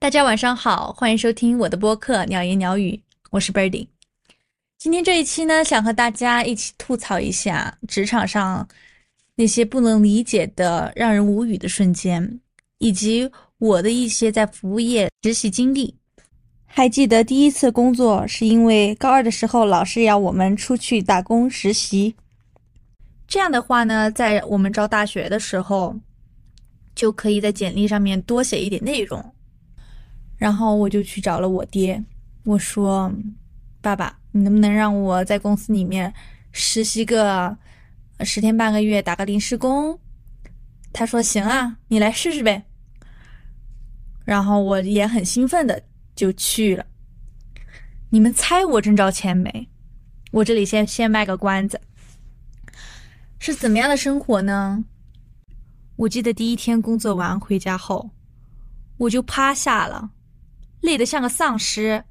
大家晚上好，欢迎收听我的播客《鸟言鸟语》，我是 Birdy。今天这一期呢，想和大家一起吐槽一下职场上那些不能理解的、让人无语的瞬间，以及我的一些在服务业实习经历。还记得第一次工作是因为高二的时候，老师要我们出去打工实习。这样的话呢，在我们招大学的时候，就可以在简历上面多写一点内容。然后我就去找了我爹，我说：“爸爸，你能不能让我在公司里面实习个十天半个月，打个临时工？”他说：“行啊，你来试试呗。”然后我也很兴奋的就去了。你们猜我挣着钱没？我这里先先卖个关子，是怎么样的生活呢？我记得第一天工作完回家后，我就趴下了。累得像个丧尸，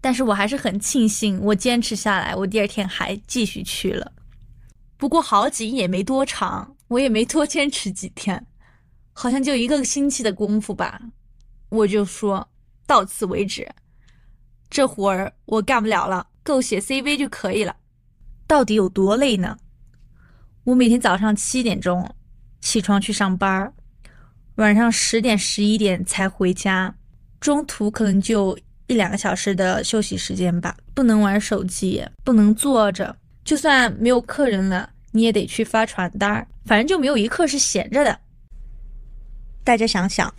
但是我还是很庆幸我坚持下来，我第二天还继续去了。不过好景也没多长，我也没多坚持几天，好像就一个星期的功夫吧，我就说到此为止，这活儿我干不了了，够写 CV 就可以了。到底有多累呢？我每天早上七点钟起床去上班，晚上十点十一点才回家。中途可能就一两个小时的休息时间吧，不能玩手机，不能坐着。就算没有客人了，你也得去发传单，反正就没有一刻是闲着的。大家想想，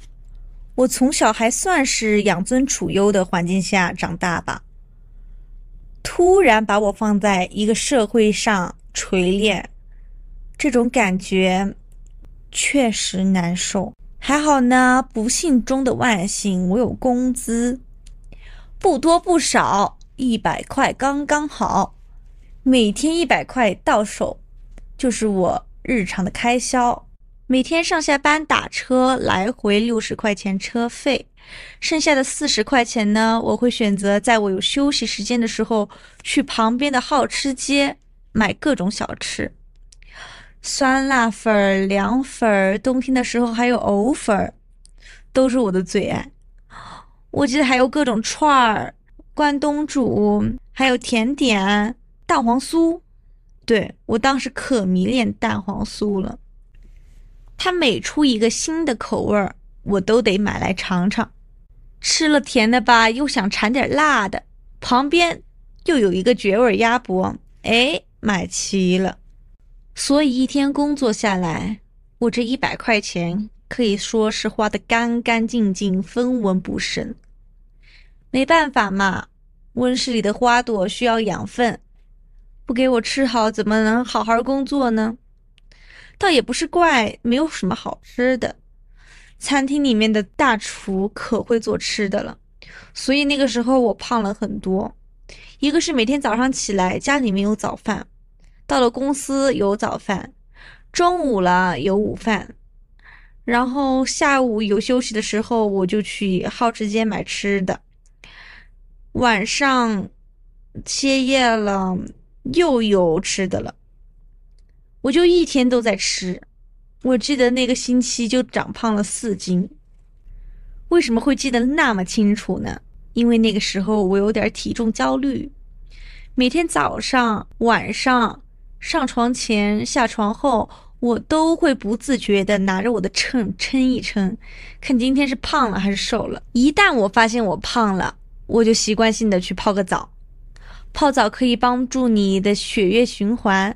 我从小还算是养尊处优的环境下长大吧，突然把我放在一个社会上锤炼，这种感觉确实难受。还好呢，不幸中的万幸，我有工资，不多不少，一百块刚刚好，每天一百块到手，就是我日常的开销。每天上下班打车来回六十块钱车费，剩下的四十块钱呢，我会选择在我有休息时间的时候，去旁边的好吃街买各种小吃。酸辣粉、凉粉，冬天的时候还有藕粉，都是我的最爱。我记得还有各种串儿、关东煮，还有甜点、蛋黄酥。对我当时可迷恋蛋黄酥了，它每出一个新的口味儿，我都得买来尝尝。吃了甜的吧，又想馋点辣的，旁边又有一个绝味鸭脖，哎，买齐了。所以一天工作下来，我这一百块钱可以说是花的干干净净，分文不剩。没办法嘛，温室里的花朵需要养分，不给我吃好，怎么能好好工作呢？倒也不是怪没有什么好吃的，餐厅里面的大厨可会做吃的了，所以那个时候我胖了很多。一个是每天早上起来家里没有早饭。到了公司有早饭，中午了有午饭，然后下午有休息的时候，我就去好吃街买吃的。晚上歇业了，又有吃的了，我就一天都在吃。我记得那个星期就长胖了四斤。为什么会记得那么清楚呢？因为那个时候我有点体重焦虑，每天早上、晚上。上床前、下床后，我都会不自觉地拿着我的秤称一称，看今天是胖了还是瘦了。一旦我发现我胖了，我就习惯性的去泡个澡。泡澡可以帮助你的血液循环，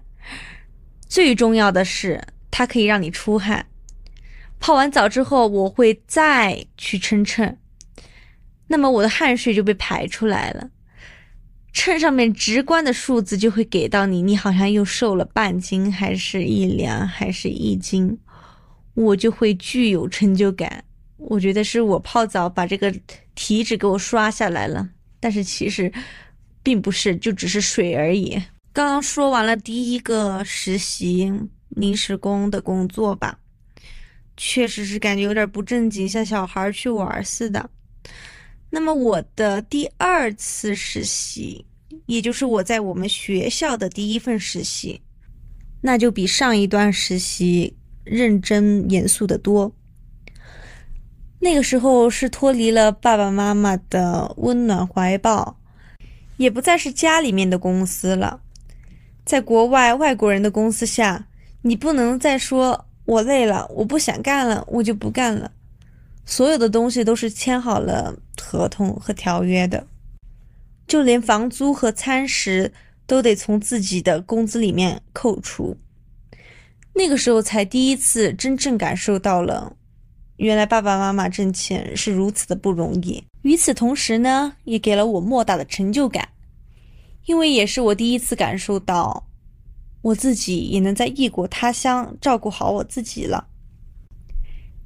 最重要的是它可以让你出汗。泡完澡之后，我会再去称称，那么我的汗水就被排出来了。秤上面直观的数字就会给到你，你好像又瘦了半斤，还是一两，还是一斤，我就会具有成就感。我觉得是我泡澡把这个体脂给我刷下来了，但是其实并不是，就只是水而已。刚刚说完了第一个实习临时工的工作吧，确实是感觉有点不正经，像小孩去玩似的。那么我的第二次实习，也就是我在我们学校的第一份实习，那就比上一段实习认真严肃的多。那个时候是脱离了爸爸妈妈的温暖怀抱，也不再是家里面的公司了。在国外外国人的公司下，你不能再说我累了，我不想干了，我就不干了。所有的东西都是签好了合同和条约的，就连房租和餐食都得从自己的工资里面扣除。那个时候才第一次真正感受到了。原来爸爸妈妈挣钱是如此的不容易。与此同时呢，也给了我莫大的成就感，因为也是我第一次感受到，我自己也能在异国他乡照顾好我自己了，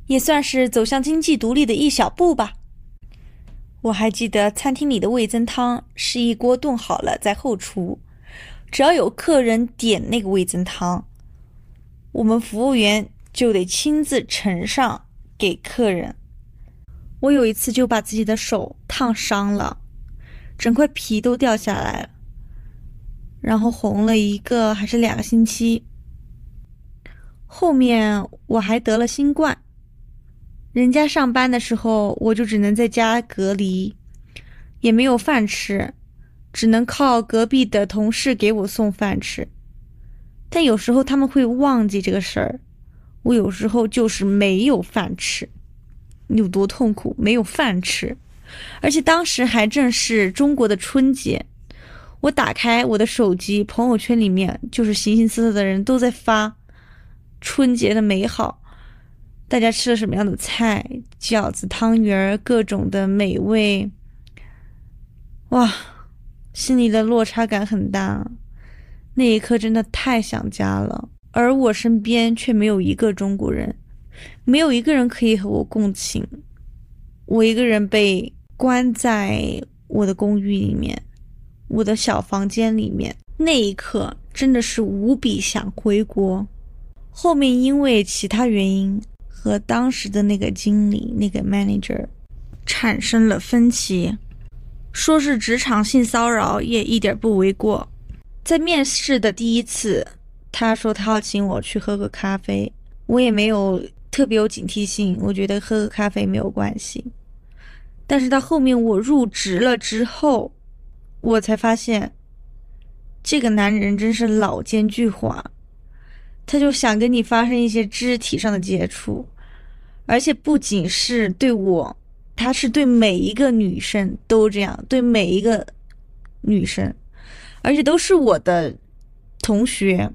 也算是走向经济独立的一小步吧。我还记得餐厅里的味增汤是一锅炖好了在后厨，只要有客人点那个味增汤，我们服务员就得亲自盛上。给客人，我有一次就把自己的手烫伤了，整块皮都掉下来了，然后红了一个还是两个星期。后面我还得了新冠，人家上班的时候我就只能在家隔离，也没有饭吃，只能靠隔壁的同事给我送饭吃。但有时候他们会忘记这个事儿。我有时候就是没有饭吃，有多痛苦？没有饭吃，而且当时还正是中国的春节。我打开我的手机，朋友圈里面就是形形色色的人都在发春节的美好，大家吃了什么样的菜？饺子、汤圆，各种的美味。哇，心里的落差感很大，那一刻真的太想家了。而我身边却没有一个中国人，没有一个人可以和我共情。我一个人被关在我的公寓里面，我的小房间里面。那一刻真的是无比想回国。后面因为其他原因和当时的那个经理、那个 manager 产生了分歧，说是职场性骚扰也一点不为过。在面试的第一次。他说他要请我去喝个咖啡，我也没有特别有警惕性，我觉得喝个咖啡没有关系。但是到后面我入职了之后，我才发现，这个男人真是老奸巨猾，他就想跟你发生一些肢体上的接触，而且不仅是对我，他是对每一个女生都这样，对每一个女生，而且都是我的同学。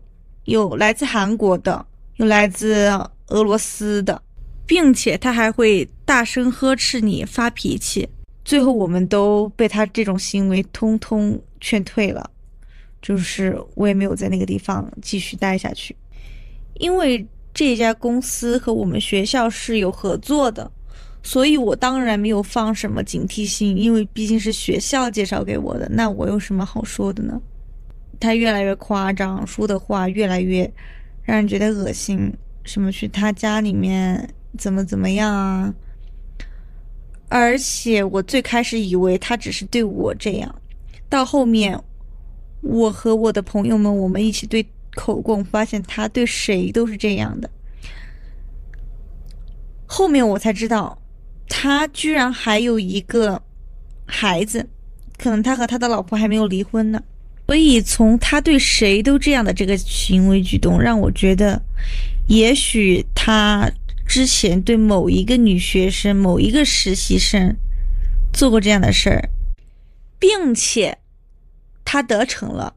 有来自韩国的，有来自俄罗斯的，并且他还会大声呵斥你、发脾气。最后，我们都被他这种行为通通劝退了，就是我也没有在那个地方继续待下去，因为这家公司和我们学校是有合作的，所以我当然没有放什么警惕性，因为毕竟是学校介绍给我的，那我有什么好说的呢？他越来越夸张，说的话越来越让人觉得恶心。什么去他家里面怎么怎么样啊？而且我最开始以为他只是对我这样，到后面我和我的朋友们我们一起对口供，发现他对谁都是这样的。后面我才知道，他居然还有一个孩子，可能他和他的老婆还没有离婚呢。所以，从他对谁都这样的这个行为举动，让我觉得，也许他之前对某一个女学生、某一个实习生做过这样的事儿，并且他得逞了，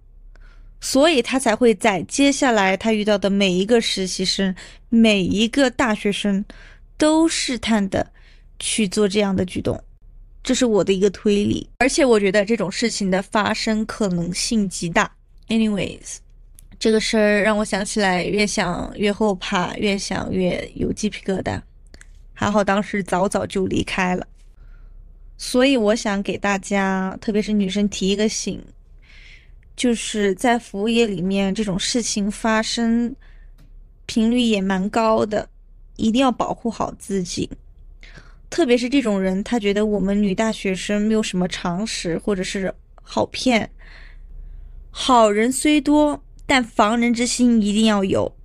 所以他才会在接下来他遇到的每一个实习生、每一个大学生都试探的去做这样的举动。这是我的一个推理，而且我觉得这种事情的发生可能性极大。Anyways，这个事儿让我想起来，越想越后怕，越想越有鸡皮疙瘩。还好当时早早就离开了。所以我想给大家，特别是女生提一个醒，就是在服务业里面这种事情发生频率也蛮高的，一定要保护好自己。特别是这种人，他觉得我们女大学生没有什么常识，或者是好骗。好人虽多，但防人之心一定要有。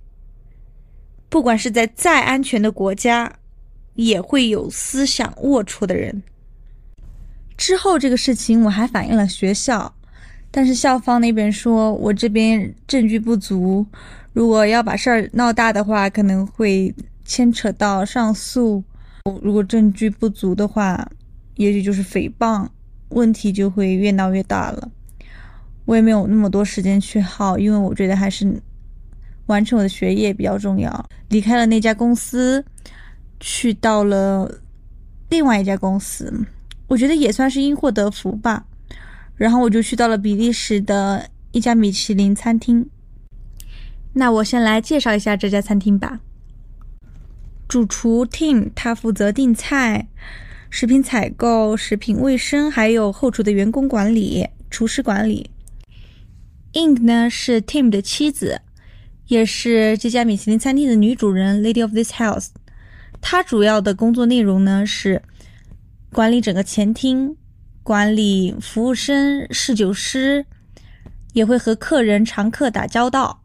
不管是在再安全的国家，也会有思想龌龊的人。之后这个事情我还反映了学校，但是校方那边说我这边证据不足，如果要把事儿闹大的话，可能会牵扯到上诉。如果证据不足的话，也许就是诽谤，问题就会越闹越大了。我也没有那么多时间去耗，因为我觉得还是完成我的学业比较重要。离开了那家公司，去到了另外一家公司，我觉得也算是因祸得福吧。然后我就去到了比利时的一家米其林餐厅。那我先来介绍一下这家餐厅吧。主厨 Tim 他负责订菜、食品采购、食品卫生，还有后厨的员工管理、厨师管理。Ink 呢是 Tim 的妻子，也是这家米其林餐厅的女主人，Lady of this house。她主要的工作内容呢是管理整个前厅，管理服务生、侍酒师，也会和客人、常客打交道。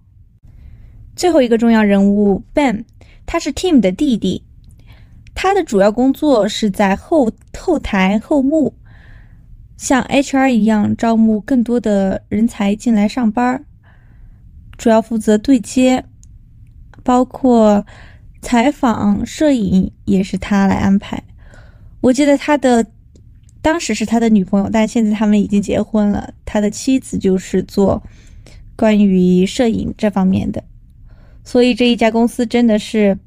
最后一个重要人物 Ben，他是 Tim 的弟弟，他的主要工作是在后后台后幕。像 HR 一样招募更多的人才进来上班，主要负责对接，包括采访、摄影也是他来安排。我记得他的当时是他的女朋友，但现在他们已经结婚了。他的妻子就是做关于摄影这方面的，所以这一家公司真的是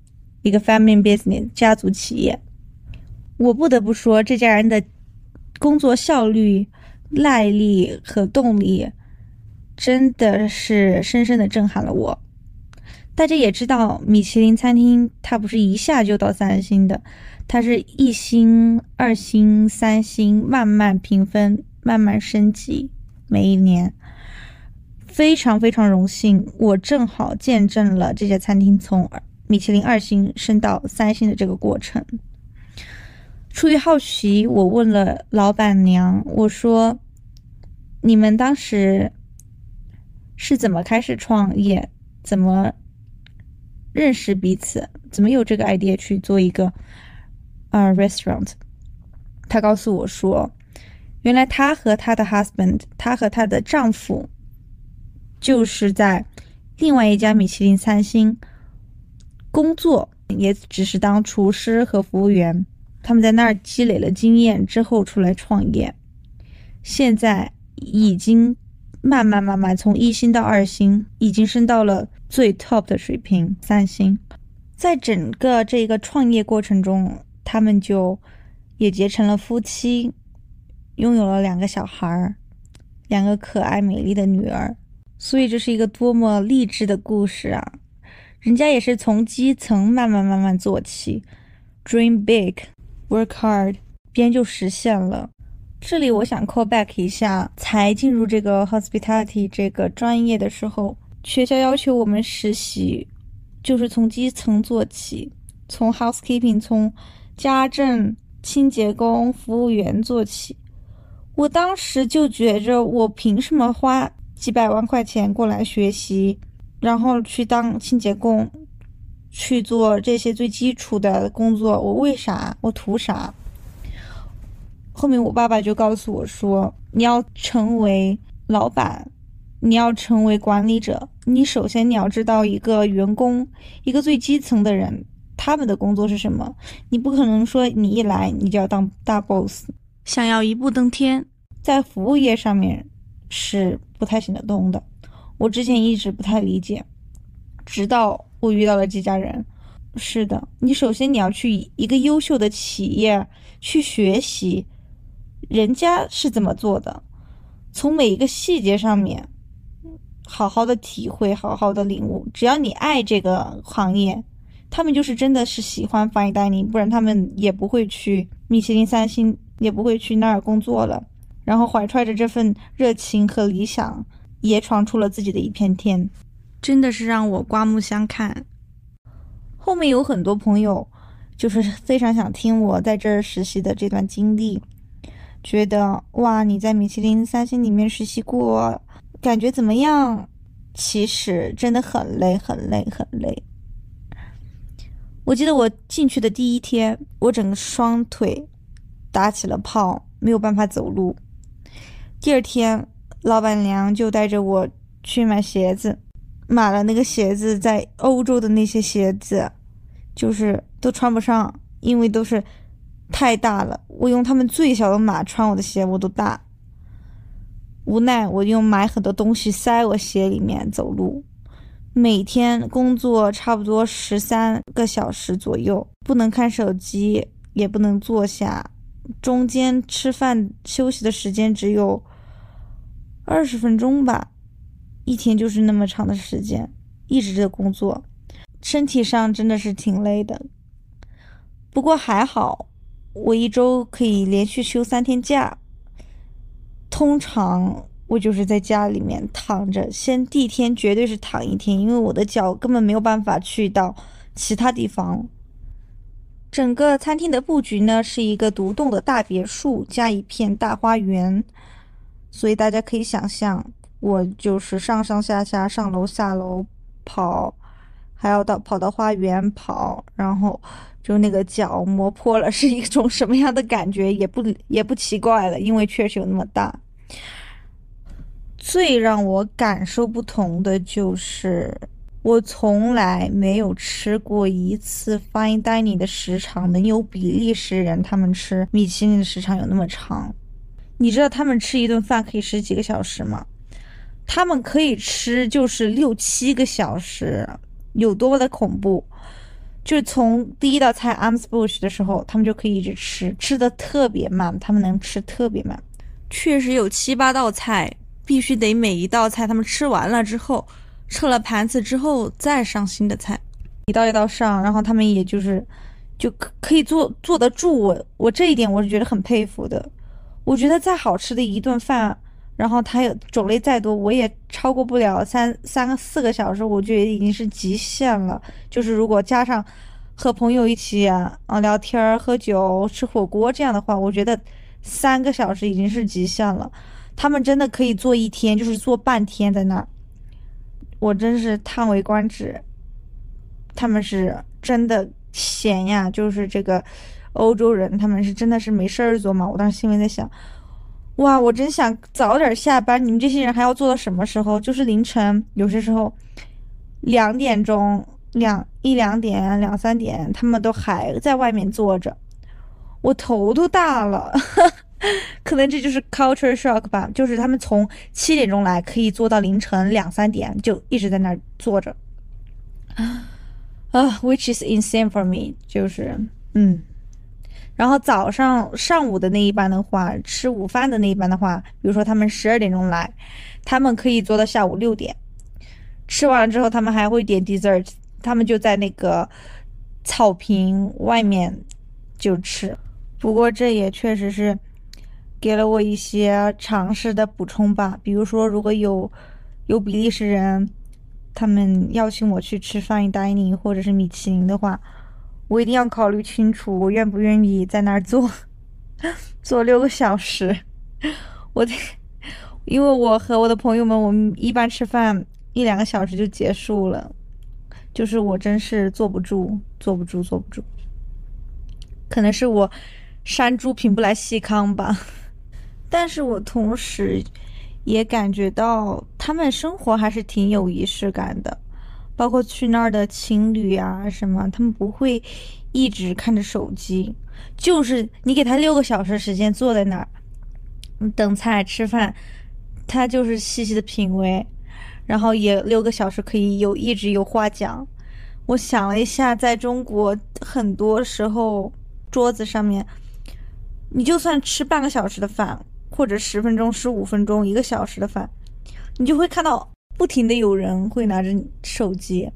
一个 family business 家族企业。我不得不说，这家人的。工作效率、耐力和动力，真的是深深的震撼了我。大家也知道，米其林餐厅它不是一下就到三星的，它是一星、二星、三星，慢慢评分，慢慢升级。每一年，非常非常荣幸，我正好见证了这家餐厅从米其林二星升到三星的这个过程。出于好奇，我问了老板娘：“我说，你们当时是怎么开始创业？怎么认识彼此？怎么有这个 idea 去做一个呃 restaurant？” 她告诉我说：“原来她和她的 husband，她和她的丈夫，就是在另外一家米其林三星工作，也只是当厨师和服务员。”他们在那儿积累了经验之后出来创业，现在已经慢慢慢慢从一星到二星，已经升到了最 top 的水平三星。在整个这个创业过程中，他们就也结成了夫妻，拥有了两个小孩儿，两个可爱美丽的女儿。所以这是一个多么励志的故事啊！人家也是从基层慢慢慢慢做起，dream big。Work hard，边就实现了。这里我想 call back 一下，才进入这个 hospitality 这个专业的时候，学校要求我们实习，就是从基层做起，从 housekeeping，从家政、清洁工、服务员做起。我当时就觉着，我凭什么花几百万块钱过来学习，然后去当清洁工？去做这些最基础的工作，我为啥？我图啥？后面我爸爸就告诉我说：“你要成为老板，你要成为管理者，你首先你要知道一个员工，一个最基层的人，他们的工作是什么。你不可能说你一来你就要当大 boss，想要一步登天，在服务业上面是不太行得通的。我之前一直不太理解，直到。”我遇到了这家人，是的，你首先你要去一个优秀的企业去学习，人家是怎么做的，从每一个细节上面好好的体会，好好的领悟。只要你爱这个行业，他们就是真的是喜欢 fine dining，不然他们也不会去米其林三星，也不会去那儿工作了。然后怀揣着这份热情和理想，也闯出了自己的一片天。真的是让我刮目相看。后面有很多朋友，就是非常想听我在这儿实习的这段经历，觉得哇，你在米其林三星里面实习过，感觉怎么样？其实真的很累，很累，很累。我记得我进去的第一天，我整个双腿打起了泡，没有办法走路。第二天，老板娘就带着我去买鞋子，买了那个鞋子，在欧洲的那些鞋子，就是都穿不上，因为都是太大了。我用他们最小的码穿我的鞋，我都大。无奈，我用买很多东西塞我鞋里面走路。每天工作差不多十三个小时左右，不能看手机，也不能坐下，中间吃饭休息的时间只有二十分钟吧。一天就是那么长的时间，一直在工作，身体上真的是挺累的。不过还好，我一周可以连续休三天假。通常我就是在家里面躺着，先第一天绝对是躺一天，因为我的脚根本没有办法去到其他地方。整个餐厅的布局呢是一个独栋的大别墅加一片大花园，所以大家可以想象，我就是上上下下、上楼下楼跑，还要到跑到花园跑，然后。就那个脚磨破了是一种什么样的感觉，也不也不奇怪了，因为确实有那么大。最让我感受不同的就是，我从来没有吃过一次 fine dining 的时长能有比利时人他们吃米其林的时长有那么长。你知道他们吃一顿饭可以吃几个小时吗？他们可以吃就是六七个小时，有多么的恐怖？就是从第一道菜 Amsbush 的时候，他们就可以一直吃，吃的特别慢，他们能吃特别慢。确实有七八道菜，必须得每一道菜他们吃完了之后，撤了盘子之后再上新的菜，一道一道上，然后他们也就是就可可以坐坐得住。我我这一点我是觉得很佩服的。我觉得再好吃的一顿饭。然后它有种类再多，我也超过不了三三个四个小时，我觉得已经是极限了。就是如果加上和朋友一起啊聊天、喝酒、吃火锅这样的话，我觉得三个小时已经是极限了。他们真的可以坐一天，就是坐半天在那儿，我真是叹为观止。他们是真的闲呀，就是这个欧洲人，他们是真的是没事儿做嘛。我当时心里在想。哇，我真想早点下班。你们这些人还要做到什么时候？就是凌晨，有些时候两点钟、两一两点、两三点，他们都还在外面坐着，我头都大了。可能这就是 culture shock 吧，就是他们从七点钟来，可以做到凌晨两三点，就一直在那儿坐着。啊，which is insane for me，就是嗯。然后早上上午的那一班的话，吃午饭的那一班的话，比如说他们十二点钟来，他们可以做到下午六点。吃完了之后，他们还会点 dessert，他们就在那个草坪外面就吃。不过这也确实是给了我一些常识的补充吧。比如说，如果有有比利时人，他们邀请我去吃 fine dining 或者是米其林的话。我一定要考虑清楚，我愿不愿意在那儿坐 坐六个小时。我得，因为我和我的朋友们，我们一般吃饭一两个小时就结束了，就是我真是坐不住，坐不住，坐不住。可能是我山猪品不来细糠吧，但是我同时也感觉到他们生活还是挺有仪式感的。包括去那儿的情侣啊什么，他们不会一直看着手机，就是你给他六个小时时间坐在那儿，等菜吃饭，他就是细细的品味，然后也六个小时可以有一直有话讲。我想了一下，在中国很多时候桌子上面，你就算吃半个小时的饭，或者十分钟、十五分钟、一个小时的饭，你就会看到。不停的有人会拿着手机，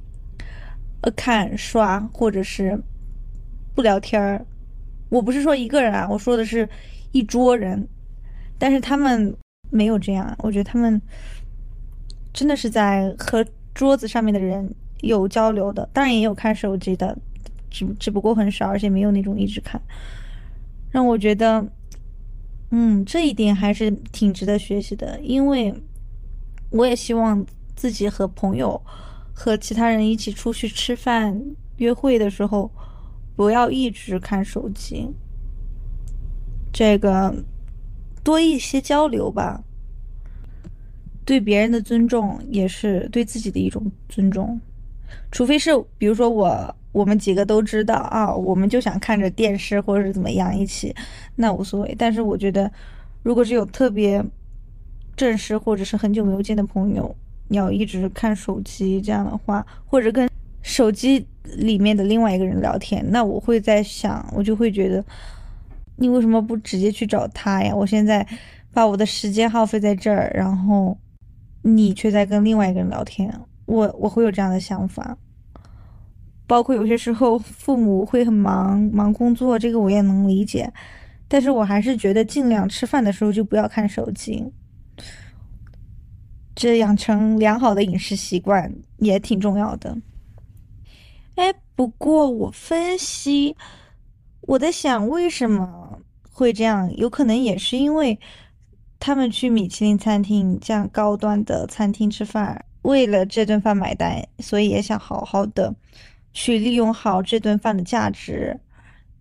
呃，看刷或者是不聊天儿。我不是说一个人啊，我说的是一桌人，但是他们没有这样。我觉得他们真的是在和桌子上面的人有交流的，当然也有看手机的，只只不过很少，而且没有那种一直看。让我觉得，嗯，这一点还是挺值得学习的，因为。我也希望自己和朋友、和其他人一起出去吃饭，约会的时候不要一直看手机，这个多一些交流吧。对别人的尊重也是对自己的一种尊重，除非是比如说我我们几个都知道啊，我们就想看着电视或者是怎么样一起，那无所谓。但是我觉得，如果是有特别正式或者是很久没有见的朋友，你要一直看手机这样的话，或者跟手机里面的另外一个人聊天，那我会在想，我就会觉得，你为什么不直接去找他呀？我现在把我的时间耗费在这儿，然后。你却在跟另外一个人聊天，我我会有这样的想法。包括有些时候父母会很忙，忙工作，这个我也能理解。但是我还是觉得尽量吃饭的时候就不要看手机，这养成良好的饮食习惯也挺重要的。哎，不过我分析，我在想为什么会这样，有可能也是因为。他们去米其林餐厅这样高端的餐厅吃饭，为了这顿饭买单，所以也想好好的去利用好这顿饭的价值，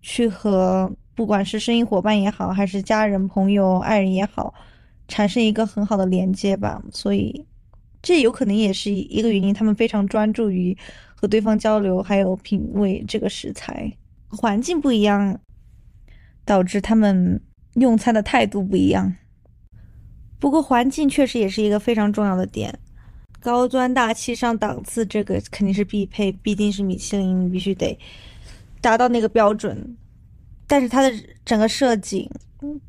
去和不管是生意伙伴也好，还是家人、朋友、爱人也好，产生一个很好的连接吧。所以，这有可能也是一个原因。他们非常专注于和对方交流，还有品味这个食材。环境不一样，导致他们用餐的态度不一样。不过环境确实也是一个非常重要的点，高端大气上档次，这个肯定是必配，毕竟是米其林，你必须得达到那个标准。但是它的整个设计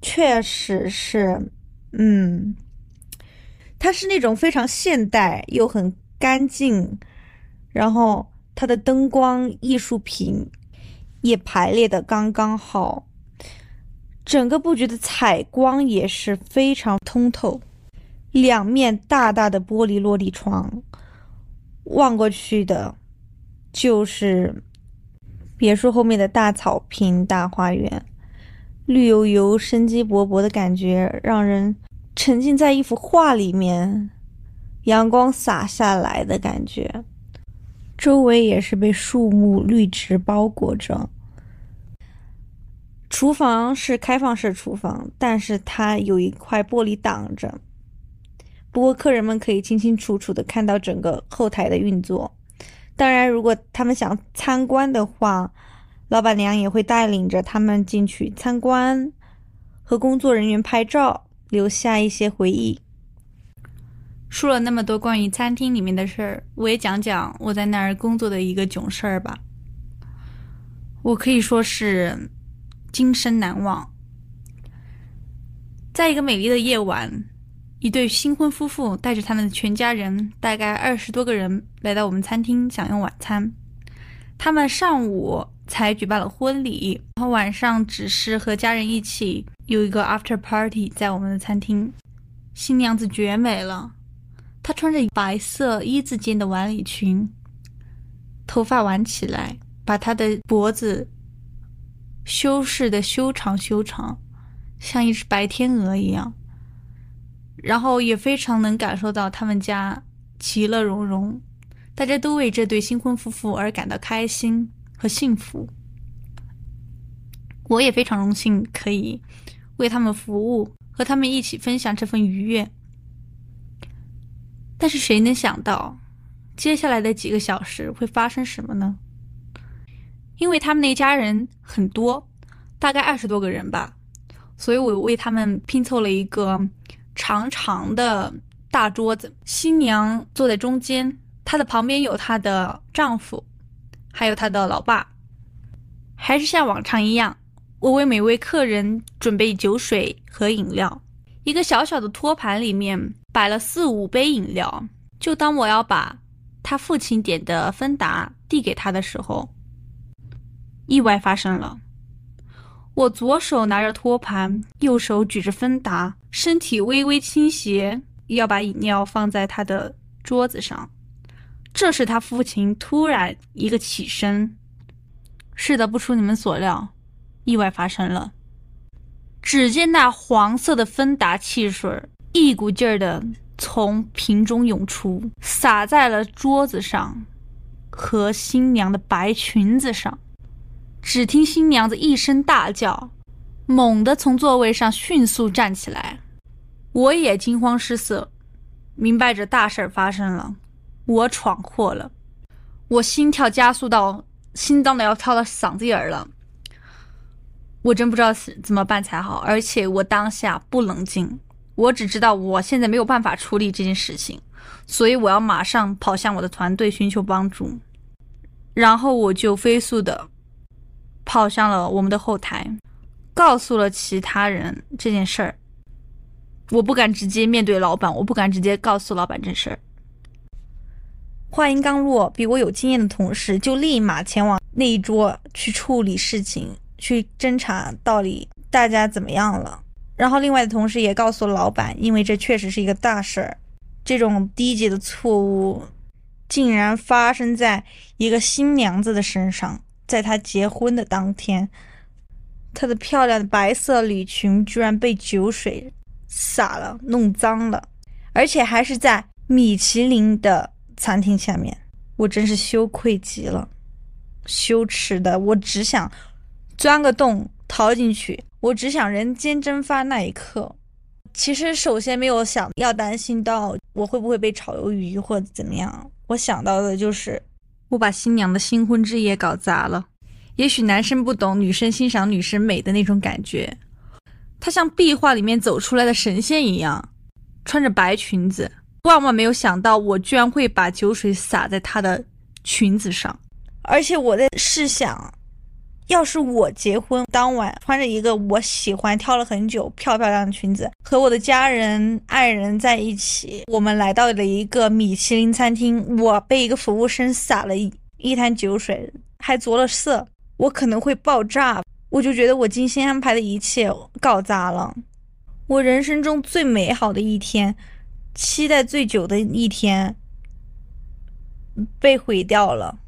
确实是，嗯，它是那种非常现代又很干净，然后它的灯光艺术品也排列的刚刚好。整个布局的采光也是非常通透，两面大大的玻璃落地窗，望过去的，就是别墅后面的大草坪、大花园，绿油油、生机勃勃的感觉，让人沉浸在一幅画里面。阳光洒下来的感觉，周围也是被树木绿植包裹着。厨房是开放式厨房，但是它有一块玻璃挡着。不过客人们可以清清楚楚的看到整个后台的运作。当然，如果他们想参观的话，老板娘也会带领着他们进去参观，和工作人员拍照，留下一些回忆。说了那么多关于餐厅里面的事儿，我也讲讲我在那儿工作的一个囧事儿吧。我可以说是。今生难忘。在一个美丽的夜晚，一对新婚夫妇带着他们的全家人，大概二十多个人，来到我们餐厅享用晚餐。他们上午才举办了婚礼，然后晚上只是和家人一起有一个 after party 在我们的餐厅。新娘子绝美了，她穿着白色一字肩的晚礼裙，头发挽起来，把她的脖子。修饰的修长修长，像一只白天鹅一样。然后也非常能感受到他们家其乐融融，大家都为这对新婚夫妇而感到开心和幸福。我也非常荣幸可以为他们服务，和他们一起分享这份愉悦。但是谁能想到，接下来的几个小时会发生什么呢？因为他们那家人很多，大概二十多个人吧，所以我为他们拼凑了一个长长的大桌子。新娘坐在中间，她的旁边有她的丈夫，还有他的老爸。还是像往常一样，我为每位客人准备酒水和饮料。一个小小的托盘里面摆了四五杯饮料。就当我要把他父亲点的芬达递给他的时候。意外发生了，我左手拿着托盘，右手举着芬达，身体微微倾斜，要把饮料放在他的桌子上。这时，他父亲突然一个起身。是的，不出你们所料，意外发生了。只见那黄色的芬达汽水一股劲儿的从瓶中涌出，洒在了桌子上。和新娘的白裙子上。只听新娘子一声大叫，猛地从座位上迅速站起来，我也惊慌失色，明白着大事发生了，我闯祸了，我心跳加速到心脏都要跳到嗓子眼儿了，我真不知道怎么办才好，而且我当下不冷静，我只知道我现在没有办法处理这件事情，所以我要马上跑向我的团队寻求帮助，然后我就飞速的。跑向了我们的后台，告诉了其他人这件事儿。我不敢直接面对老板，我不敢直接告诉老板这事儿。话音刚落，比我有经验的同事就立马前往那一桌去处理事情，去侦查到底大家怎么样了。然后另外的同事也告诉老板，因为这确实是一个大事儿，这种低级的错误竟然发生在一个新娘子的身上。在她结婚的当天，她的漂亮的白色礼裙居然被酒水洒了，弄脏了，而且还是在米其林的餐厅下面，我真是羞愧极了，羞耻的我只想钻个洞逃进去，我只想人间蒸发那一刻。其实首先没有想要担心到我会不会被炒鱿鱼或者怎么样，我想到的就是。我把新娘的新婚之夜搞砸了。也许男生不懂女生欣赏女生美的那种感觉，她像壁画里面走出来的神仙一样，穿着白裙子。万万没有想到，我居然会把酒水洒在她的裙子上，而且我在试想。要是我结婚当晚穿着一个我喜欢、挑了很久、漂漂亮的裙子，和我的家人、爱人在一起，我们来到了一个米其林餐厅，我被一个服务生洒了一一滩酒水，还着了色，我可能会爆炸。我就觉得我精心安排的一切搞砸了，我人生中最美好的一天，期待最久的一天，被毁掉了。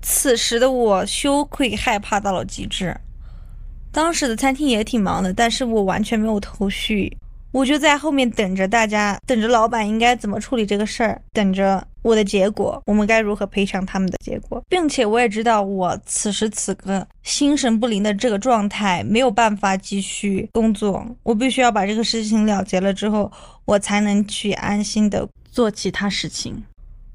此时的我羞愧害怕到了极致。当时的餐厅也挺忙的，但是我完全没有头绪，我就在后面等着大家，等着老板应该怎么处理这个事儿，等着我的结果，我们该如何赔偿他们的结果，并且我也知道我此时此刻心神不宁的这个状态没有办法继续工作，我必须要把这个事情了结了之后，我才能去安心的做其他事情。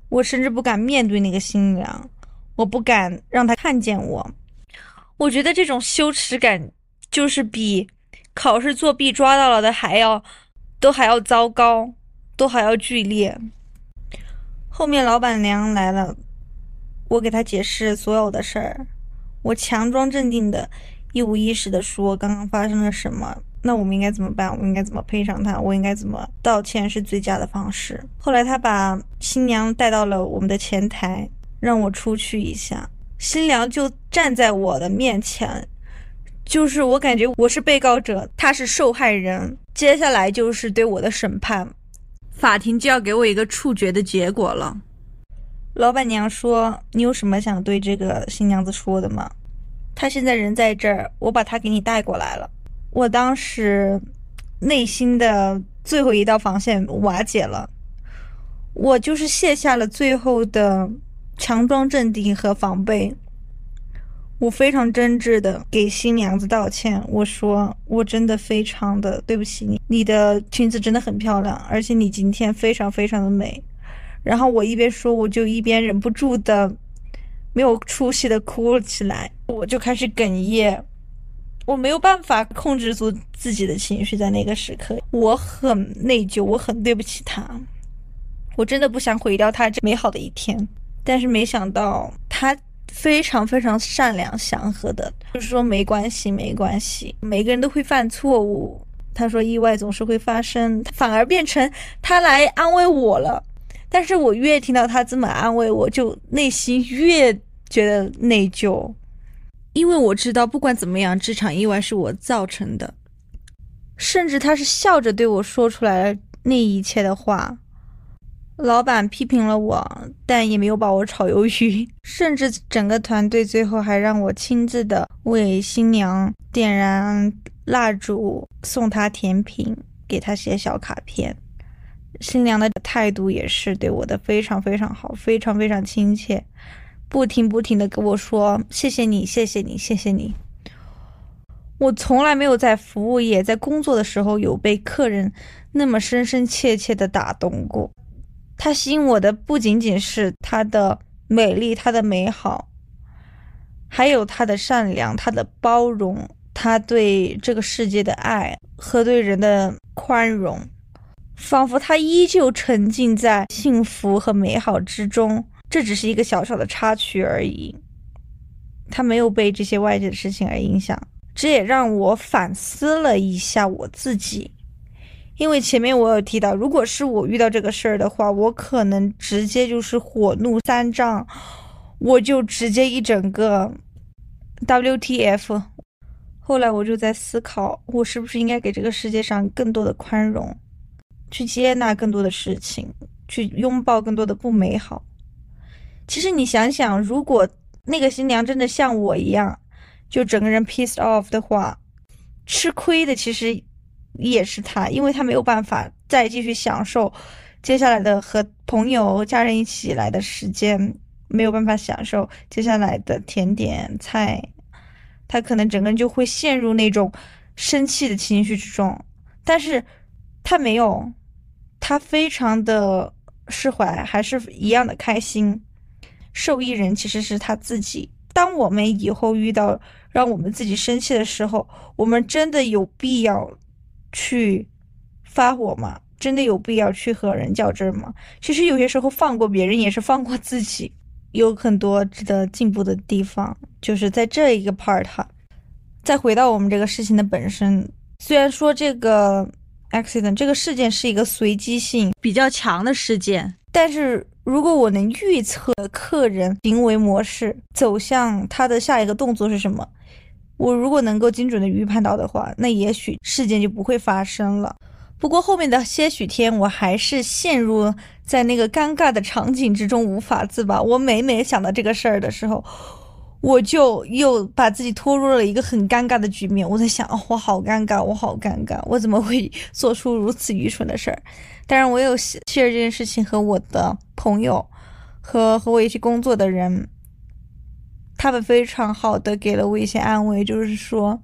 我甚至不敢面对那个新娘。我不敢让她看见我，我觉得这种羞耻感就是比考试作弊抓到了的还要都还要糟糕，都还要剧烈。后面老板娘来了，我给她解释所有的事儿，我强装镇定的一五一十的说刚刚发生了什么，那我们应该怎么办？我应该怎么赔偿他？我应该怎么道歉是最佳的方式？后来他把新娘带到了我们的前台。让我出去一下，新娘就站在我的面前，就是我感觉我是被告者，他是受害人。接下来就是对我的审判，法庭就要给我一个处决的结果了。老板娘说：“你有什么想对这个新娘子说的吗？”她现在人在这儿，我把她给你带过来了。我当时内心的最后一道防线瓦解了，我就是卸下了最后的。强装镇定和防备，我非常真挚的给新娘子道歉。我说，我真的非常的对不起你，你的裙子真的很漂亮，而且你今天非常非常的美。然后我一边说，我就一边忍不住的没有出息的哭了起来，我就开始哽咽，我没有办法控制住自己的情绪，在那个时刻，我很内疚，我很对不起他，我真的不想毁掉他这美好的一天。但是没想到他非常非常善良祥和的，就是说没关系没关系，每个人都会犯错误。他说意外总是会发生，反而变成他来安慰我了。但是我越听到他这么安慰我，就内心越觉得内疚，因为我知道不管怎么样，这场意外是我造成的。甚至他是笑着对我说出来了那一切的话。老板批评了我，但也没有把我炒鱿鱼，甚至整个团队最后还让我亲自的为新娘点燃蜡烛，送她甜品，给她写小卡片，新娘的态度也是对我的非常非常好，非常非常亲切，不停不停的跟我说谢谢你，谢谢你，谢谢你。我从来没有在服务业在工作的时候有被客人那么深深切切的打动过。他吸引我的不仅仅是他的美丽，他的美好，还有他的善良，他的包容，他对这个世界的爱和对人的宽容。仿佛他依旧沉浸在幸福和美好之中，这只是一个小小的插曲而已。他没有被这些外界的事情而影响，这也让我反思了一下我自己。因为前面我有提到，如果是我遇到这个事儿的话，我可能直接就是火怒三丈，我就直接一整个 WTF。后来我就在思考，我是不是应该给这个世界上更多的宽容。去接纳更多的事情，去拥抱更多的不美好。其实你想想，如果那个新娘真的像我一样，就整个人 pissed off 的话，吃亏的其实也是他，因为他没有办法再继续享受接下来的和朋友、家人一起来的时间，没有办法享受接下来的甜点菜，他可能整个人就会陷入那种生气的情绪之中。但是他没有。他非常的释怀，还是一样的开心。受益人其实是他自己。当我们以后遇到让我们自己生气的时候，我们真的有必要去发火吗？真的有必要去和人较真吗？其实有些时候放过别人也是放过自己，有很多值得进步的地方，就是在这一个 part 哈。再回到我们这个事情的本身，虽然说这个。accident 这个事件是一个随机性比较强的事件，但是如果我能预测客人行为模式走向他的下一个动作是什么，我如果能够精准的预判到的话，那也许事件就不会发生了。不过后面的些许天，我还是陷入在那个尴尬的场景之中无法自拔。我每每想到这个事儿的时候。我就又把自己拖入了一个很尴尬的局面。我在想，我好尴尬，我好尴尬，我怎么会 做出如此愚蠢的事儿？当然，我有 share 这件事情和我的朋友，和和我一起工作的人，他们非常好的给了我一些安慰，就是说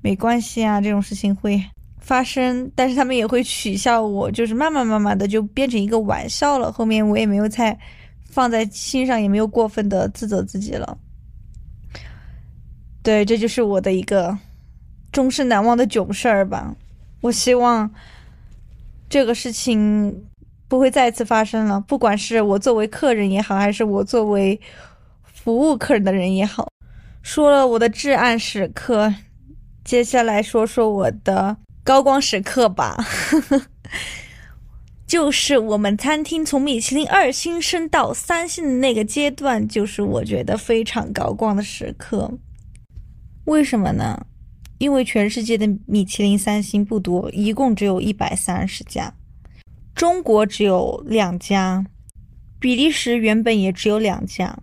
没关系啊，这种事情会发生，但是他们也会取笑我，就是慢慢慢慢的就变成一个玩笑了。后面我也没有再放在心上，也没有过分的自责自己了。对，这就是我的一个终身难忘的囧事儿吧。我希望这个事情不会再次发生了。不管是我作为客人也好，还是我作为服务客人的人也好，说了我的至暗时刻，接下来说说我的高光时刻吧。就是我们餐厅从米其林二星升到三星的那个阶段，就是我觉得非常高光的时刻。为什么呢？因为全世界的米其林三星不多，一共只有一百三十家，中国只有两家，比利时原本也只有两家，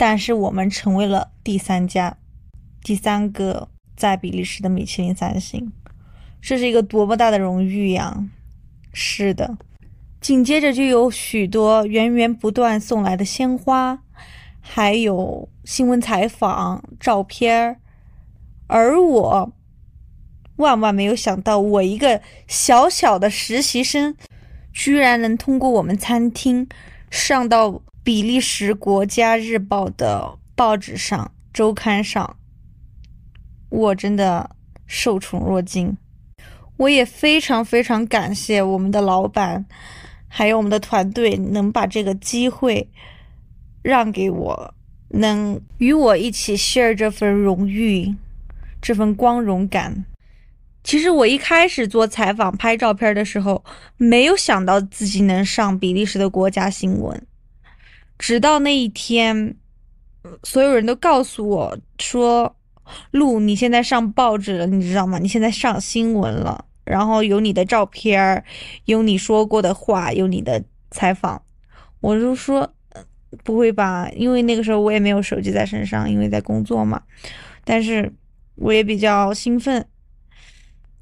但是我们成为了第三家，第三个在比利时的米其林三星，这是一个多么大的荣誉呀！是的，紧接着就有许多源源不断送来的鲜花，还有新闻采访、照片儿。而我万万没有想到，我一个小小的实习生，居然能通过我们餐厅上到比利时国家日报的报纸上、周刊上。我真的受宠若惊，我也非常非常感谢我们的老板，还有我们的团队，能把这个机会让给我，能与我一起 share 这份荣誉。这份光荣感，其实我一开始做采访、拍照片的时候，没有想到自己能上比利时的国家新闻。直到那一天，所有人都告诉我说：“路，你现在上报纸了，你知道吗？你现在上新闻了，然后有你的照片，有你说过的话，有你的采访。”我就说：“不会吧？”因为那个时候我也没有手机在身上，因为在工作嘛。但是。我也比较兴奋，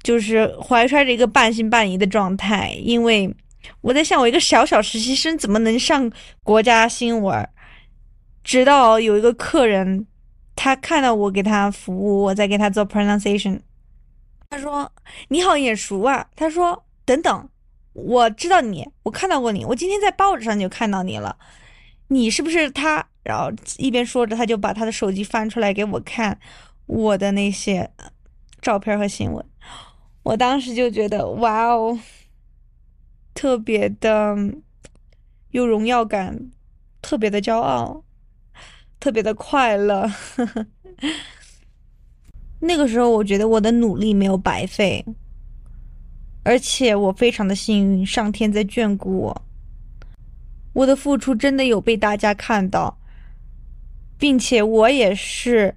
就是怀揣着一个半信半疑的状态，因为我在想，我一个小小实习生怎么能上国家新闻？直到有一个客人，他看到我给他服务，我在给他做 pronunciation，他说：“你好眼熟啊。”他说：“等等，我知道你，我看到过你，我今天在报纸上就看到你了，你是不是他？”然后一边说着，他就把他的手机翻出来给我看我的那些照片和新闻。我当时就觉得，哇哦，特别的有荣耀感，特别的骄傲，特别的快乐。那个时候，我觉得我的努力没有白费，而且我非常的幸运，上天在眷顾我，我的付出真的有被大家看到。并且我也是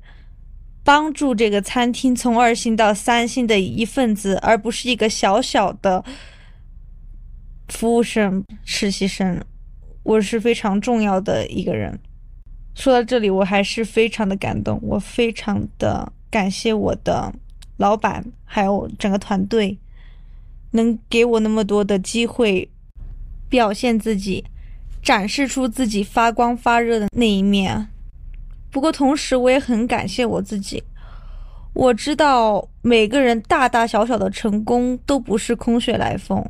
帮助这个餐厅从二星到三星的一份子，而不是一个小小的服务生、实习生。我是非常重要的一个人。说到这里，我还是非常的感动，我非常的感谢我的老板还有整个团队，能给我那么多的机会表现自己，展示出自己发光发热的那一面。不过，同时我也很感谢我自己。我知道每个人大大小小的成功都不是空穴来风。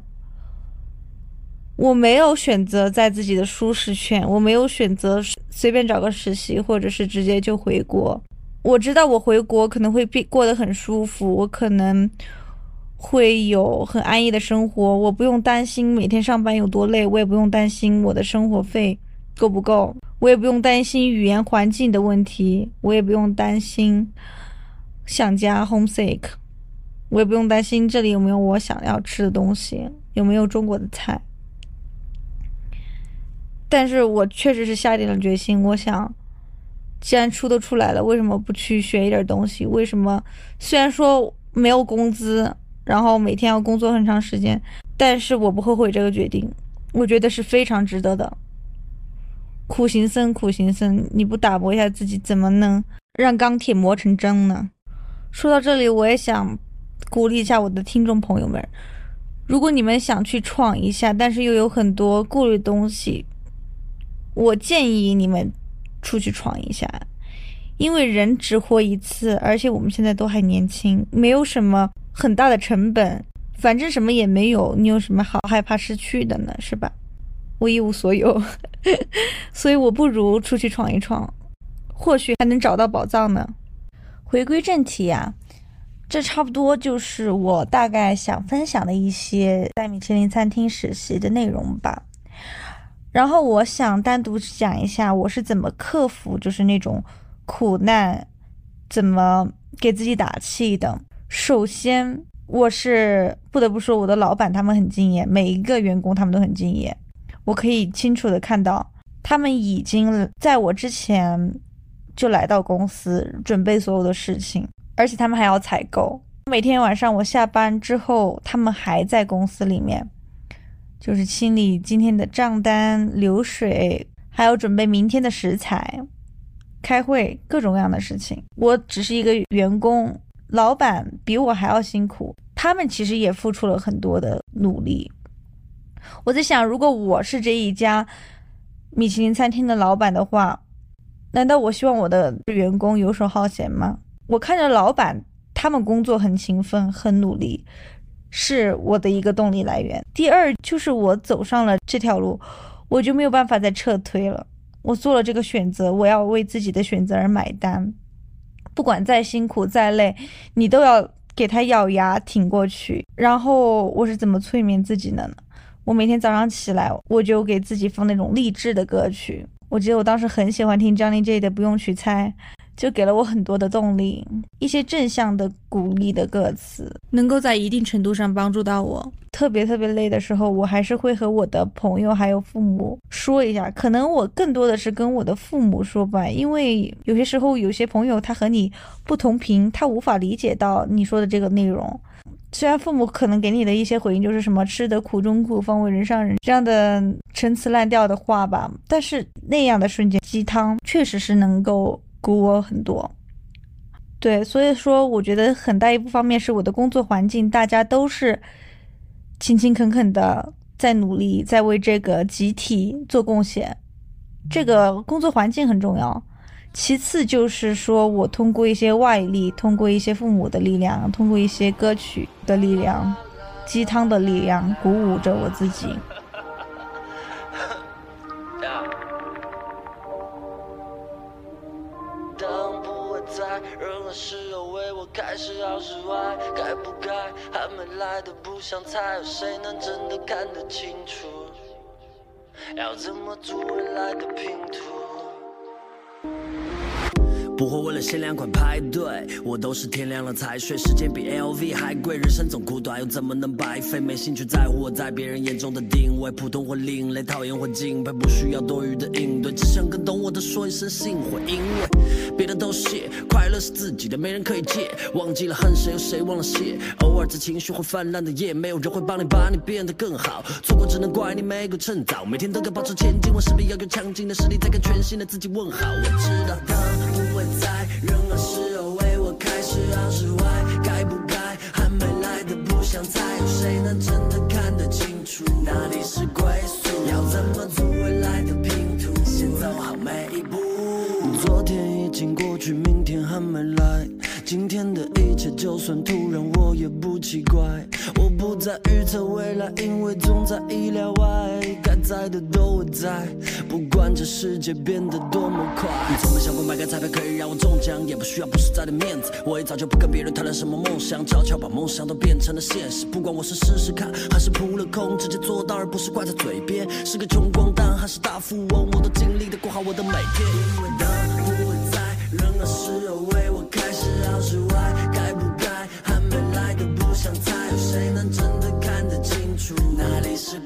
我没有选择在自己的舒适圈，我没有选择随便找个实习，或者是直接就回国。我知道我回国可能会过得很舒服，我可能会有很安逸的生活，我不用担心每天上班有多累，我也不用担心我的生活费够不够。我也不用担心语言环境的问题，我也不用担心想家 homesick，我也不用担心这里有没有我想要吃的东西，有没有中国的菜。但是我确实是下定了决心，我想，既然出都出来了，为什么不去学一点东西？为什么虽然说没有工资，然后每天要工作很长时间，但是我不后悔这个决定，我觉得是非常值得的。苦行僧，苦行僧，你不打磨一下自己，怎么能让钢铁磨成针呢？说到这里，我也想鼓励一下我的听众朋友们：如果你们想去闯一下，但是又有很多顾虑东西，我建议你们出去闯一下，因为人只活一次，而且我们现在都还年轻，没有什么很大的成本，反正什么也没有，你有什么好害怕失去的呢？是吧？我一无所有，所以我不如出去闯一闯，或许还能找到宝藏呢。回归正题呀，这差不多就是我大概想分享的一些在米其林餐厅实习的内容吧。然后我想单独讲一下我是怎么克服就是那种苦难，怎么给自己打气的。首先，我是不得不说我的老板他们很敬业，每一个员工他们都很敬业。我可以清楚的看到，他们已经在我之前就来到公司准备所有的事情，而且他们还要采购。每天晚上我下班之后，他们还在公司里面，就是清理今天的账单、流水，还有准备明天的食材、开会，各种各样的事情。我只是一个员工，老板比我还要辛苦，他们其实也付出了很多的努力。我在想，如果我是这一家米其林餐厅的老板的话，难道我希望我的员工游手好闲吗？我看着老板他们工作很勤奋、很努力，是我的一个动力来源。第二就是我走上了这条路，我就没有办法再撤退了。我做了这个选择，我要为自己的选择而买单。不管再辛苦再累，你都要给他咬牙挺过去。然后我是怎么催眠自己的呢？我每天早上起来，我就给自己放那种励志的歌曲。我记得我当时很喜欢听 Johnny J 的《不用去猜》，就给了我很多的动力。一些正向的鼓励的歌词，能够在一定程度上帮助到我。特别特别累的时候，我还是会和我的朋友还有父母说一下。可能我更多的是跟我的父母说吧，因为有些时候有些朋友他和你不同频，他无法理解到你说的这个内容。虽然父母可能给你的一些回应就是什么“吃得苦中苦，方为人上人”这样的陈词滥调的话吧，但是那样的瞬间鸡汤确实是能够鼓我很多。对，所以说我觉得很大一部分方面是我的工作环境，大家都是勤勤恳恳的在努力，在为这个集体做贡献。这个工作环境很重要。其次就是说我通过一些外力，通过一些父母的力量，通过一些歌曲的力量、鸡汤的力量，鼓舞着我自己。开始好是坏，该不该还没来的不想猜，有谁能真的看得清楚？要怎么做未来的拼图？不会为了限量款排队，我都是天亮了才睡。时间比 LV 还贵，人生总苦短，又怎么能白费？没兴趣在乎我在别人眼中的定位，普通或另类，讨厌或敬佩，不需要多余的应对，只想跟懂我的说一声幸会。因为别的都谢，快乐是自己的，没人可以借。忘记了恨谁，有谁忘了谢？偶尔在情绪会泛滥的夜，没有人会帮你把你变得更好。错过只能怪你没够趁早，每天都要保持前进，我势必要有强劲的实力，再跟全新的自己问好。我知道当不会。在任何时候为我开始好是坏，该不该还没来的不想猜，有谁能真的看得清楚哪里是归宿？要怎么组未来的拼图？先走好每一步。昨天已经过去，明天还没来。今天的一切，就算突然，我也不奇怪。我不再预测未来，因为总在意料外。该在的都会在，不管这世界变得多么快。你从没想过买个彩票可以让我中奖，也不需要不实在的面子。我也早就不跟别人谈论什么梦想，悄悄把梦想都变成了现实。不管我是试试看，还是扑了空，直接做到，而不是挂在嘴边。是个穷光蛋，还是大富翁，我都尽力的过好我的每天。因为当任何时候为我开始好是坏，该不该还没来的不想猜，有谁能真的看得清楚？哪里是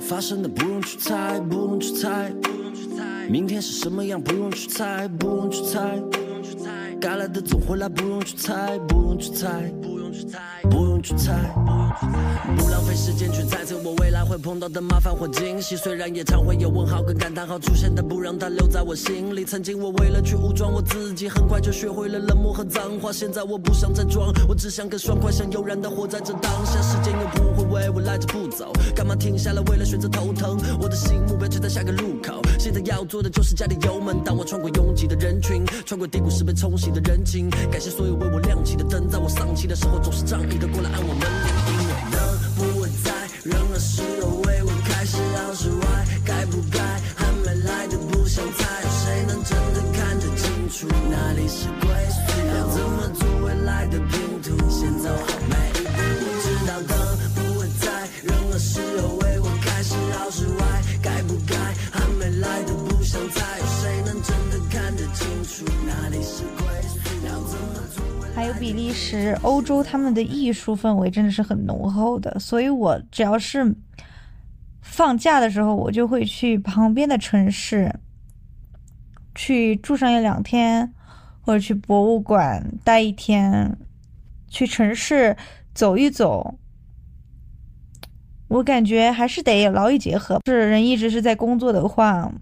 发生的不用去猜，不用去猜，不用去猜。明天是什么样不用去猜，不用去猜，该来的总会来，不用去猜，不用去猜，不用去猜，去猜，不。浪费时间去猜测我未来会碰到的麻烦或惊喜，虽然也常会有问号跟感叹号出现，但不让它留在我心里。曾经我为了去武装我自己，很快就学会了冷漠和脏话。现在我不想再装，我只想更爽快，想悠然的活在这当下。时间又不会为我赖着不走，干嘛停下来为了选择头疼？我的心目标就在下个路口，现在要做的就是加点油门。当我穿过拥挤的人群，穿过低谷时被冲洗的人情，感谢所有为我亮起的灯，在我丧气的时候总是仗义的过来按我门铃。因为能不会在任何时候为我开始好是坏，该不该还没来的不想猜，有谁能真的看得清楚哪里是归宿？要怎么组未来的拼图？先走好每一步。我知道灯不会在任何时候为我开始好是坏，该不该还没来的不想猜，有谁能真的看得清楚哪里是归宿？要怎么还有比利时、欧洲，他们的艺术氛围真的是很浓厚的，所以我只要是放假的时候，我就会去旁边的城市去住上一两天，或者去博物馆待一天，去城市走一走。我感觉还是得劳逸结合，是人一直是在工作的话，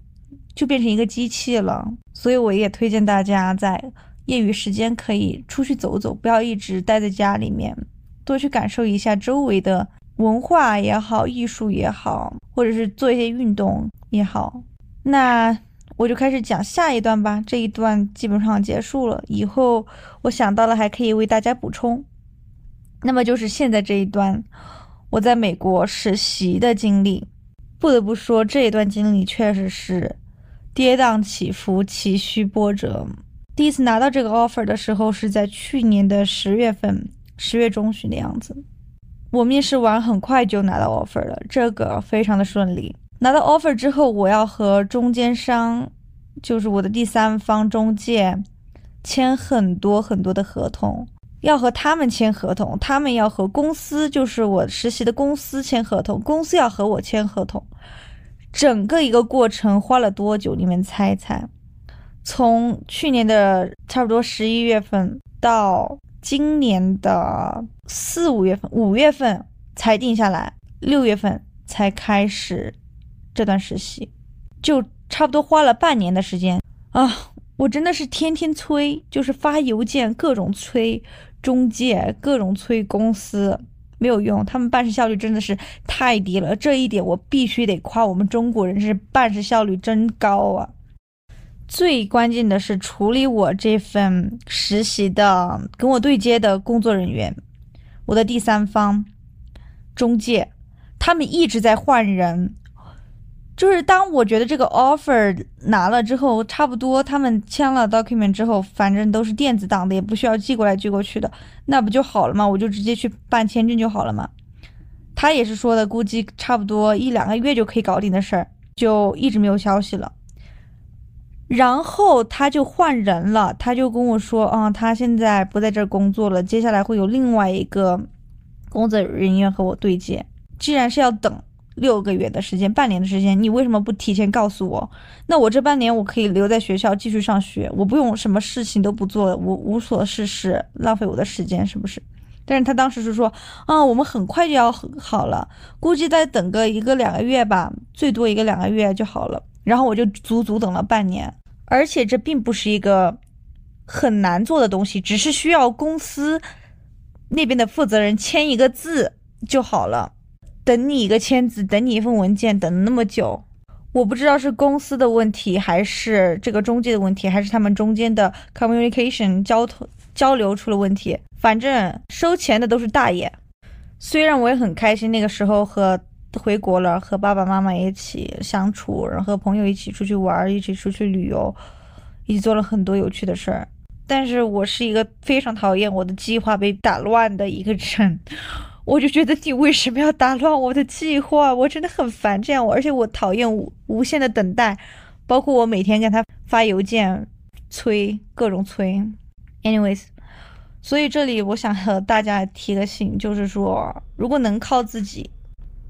就变成一个机器了。所以我也推荐大家在业余时间可以出去走走，不要一直待在家里面，多去感受一下周围的文化也好，艺术也好，或者是做一些运动也好。那我就开始讲下一段吧，这一段基本上结束了。以后我想到了还可以为大家补充。那么就是现在这一段我在美国实习的经历，不得不说这一段经历确实是跌宕起伏、崎岖波折。第一次拿到这个 offer 的时候是在去年的十月份，十月中旬的样子。我面试完很快就拿到 offer 了，这个非常的顺利。拿到 offer 之后，我要和中间商，就是我的第三方中介，签很多很多的合同，要和他们签合同，他们要和公司，就是我实习的公司签合同，公司要和我签合同。整个一个过程花了多久？你们猜猜？从去年的差不多十一月份到今年的四五月份，五月份才定下来，六月份才开始这段实习，就差不多花了半年的时间啊！我真的是天天催，就是发邮件各种催中介，各种催公司，没有用，他们办事效率真的是太低了。这一点我必须得夸我们中国人，是办事效率真高啊！最关键的是处理我这份实习的跟我对接的工作人员，我的第三方中介，他们一直在换人。就是当我觉得这个 offer 拿了之后，差不多他们签了 document 之后，反正都是电子档的，也不需要寄过来寄过去的，那不就好了吗？我就直接去办签证就好了嘛。他也是说的，估计差不多一两个月就可以搞定的事儿，就一直没有消息了。然后他就换人了，他就跟我说，啊，他现在不在这儿工作了，接下来会有另外一个工作人员和我对接。既然是要等六个月的时间，半年的时间，你为什么不提前告诉我？那我这半年我可以留在学校继续上学，我不用什么事情都不做，我无所事事，浪费我的时间，是不是？但是他当时是说，啊，我们很快就要好了，估计再等个一个两个月吧，最多一个两个月就好了。然后我就足足等了半年。而且这并不是一个很难做的东西，只是需要公司那边的负责人签一个字就好了。等你一个签字，等你一份文件，等了那么久，我不知道是公司的问题，还是这个中介的问题，还是他们中间的 communication 交通交流出了问题。反正收钱的都是大爷。虽然我也很开心，那个时候和。回国了，和爸爸妈妈一起相处，然后和朋友一起出去玩，一起出去旅游，一起做了很多有趣的事儿。但是我是一个非常讨厌我的计划被打乱的一个人，我就觉得你为什么要打乱我的计划？我真的很烦这样，而且我讨厌无无限的等待，包括我每天给他发邮件催各种催。Anyways，所以这里我想和大家提个醒，就是说，如果能靠自己。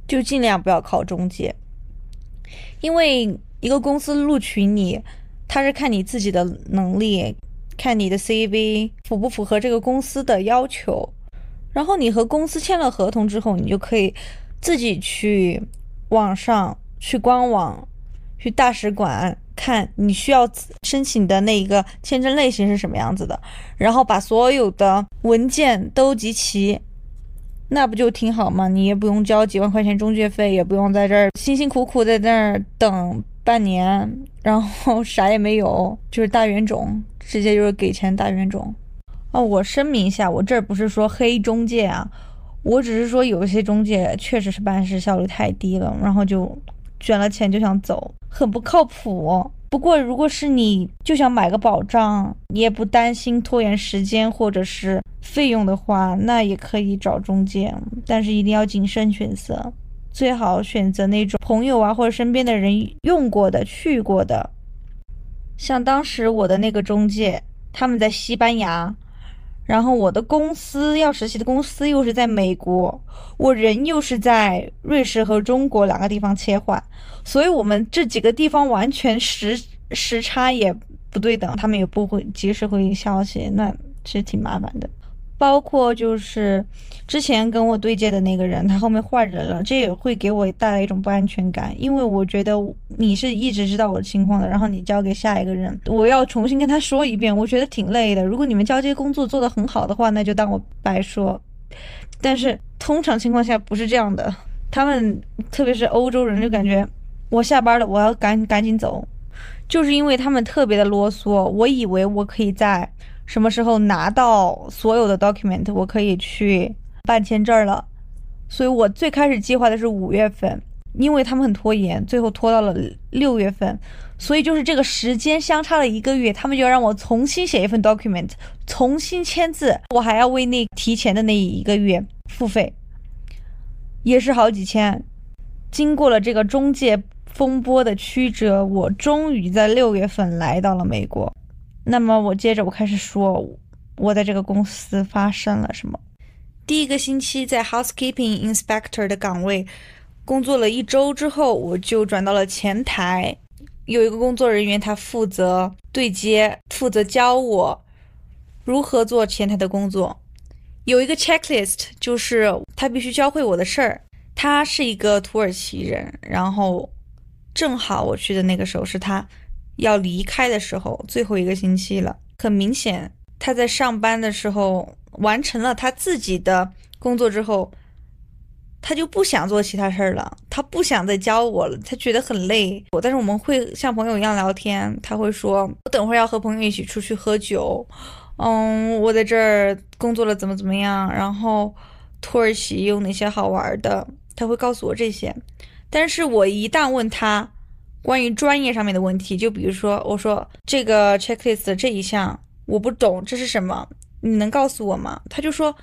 就尽量不要靠中介，因为一个公司录取你，他是看你自己的能力，看你的 CV 符不符合这个公司的要求。然后你和公司签了合同之后，你就可以自己去网上、去官网、去大使馆看你需要申请的那一个签证类型是什么样子的，然后把所有的文件都集齐。那不就挺好吗？你也不用交几万块钱中介费，也不用在这儿辛辛苦苦在那儿等半年，然后啥也没有，就是大冤种，直接就是给钱大冤种。哦，我声明一下，我这儿不是说黑中介啊，我只是说有一些中介确实是办事效率太低了，然后就卷了钱就想走，很不靠谱。不过，如果是你就想买个保障，你也不担心拖延时间或者是费用的话，那也可以找中介，但是一定要谨慎选择，最好选择那种朋友啊或者身边的人用过的、去过的。像当时我的那个中介，他们在西班牙，然后我的公司要实习的公司又是在美国，我人又是在瑞士和中国两个地方切换。所以，我们这几个地方完全时时差也不对等，他们也不会及时回消息，那其实挺麻烦的。包括就是之前跟我对接的那个人，他后面换人了，这也会给我带来一种不安全感，因为我觉得你是一直知道我的情况的，然后你交给下一个人，我要重新跟他说一遍，我觉得挺累的。如果你们交接工作做得很好的话，那就当我白说。但是通常情况下不是这样的，他们特别是欧洲人就感觉。我下班了，我要赶赶紧走，就是因为他们特别的啰嗦。我以为我可以在什么时候拿到所有的 document，我可以去办签证了。所以我最开始计划的是五月份，因为他们很拖延，最后拖到了六月份。所以就是这个时间相差了一个月，他们就要让我重新写一份 document，重新签字，我还要为那提前的那一个月付费，也是好几千。经过了这个中介。风波的曲折，我终于在六月份来到了美国。那么我接着我开始说，我在这个公司发生了什么。第一个星期在 housekeeping inspector 的岗位工作了一周之后，我就转到了前台，有一个工作人员他负责对接，负责教我如何做前台的工作，有一个 checklist，就是他必须教会我的事儿。他是一个土耳其人，然后正好我去的那个时候是他要离开的时候，最后一个星期了。很明显，他在上班的时候完成了他自己的工作之后。他就不想做其他事儿了，他不想再教我了，他觉得很累。但是我们会像朋友一样聊天，他会说：“我等会儿要和朋友一起出去喝酒。”嗯，我在这儿工作了怎么怎么样，然后土耳其有哪些好玩的，他会告诉我这些。但是我一旦问他关于专业上面的问题，就比如说我说这个 checklist 这一项我不懂，这是什么？你能告诉我吗？他就说。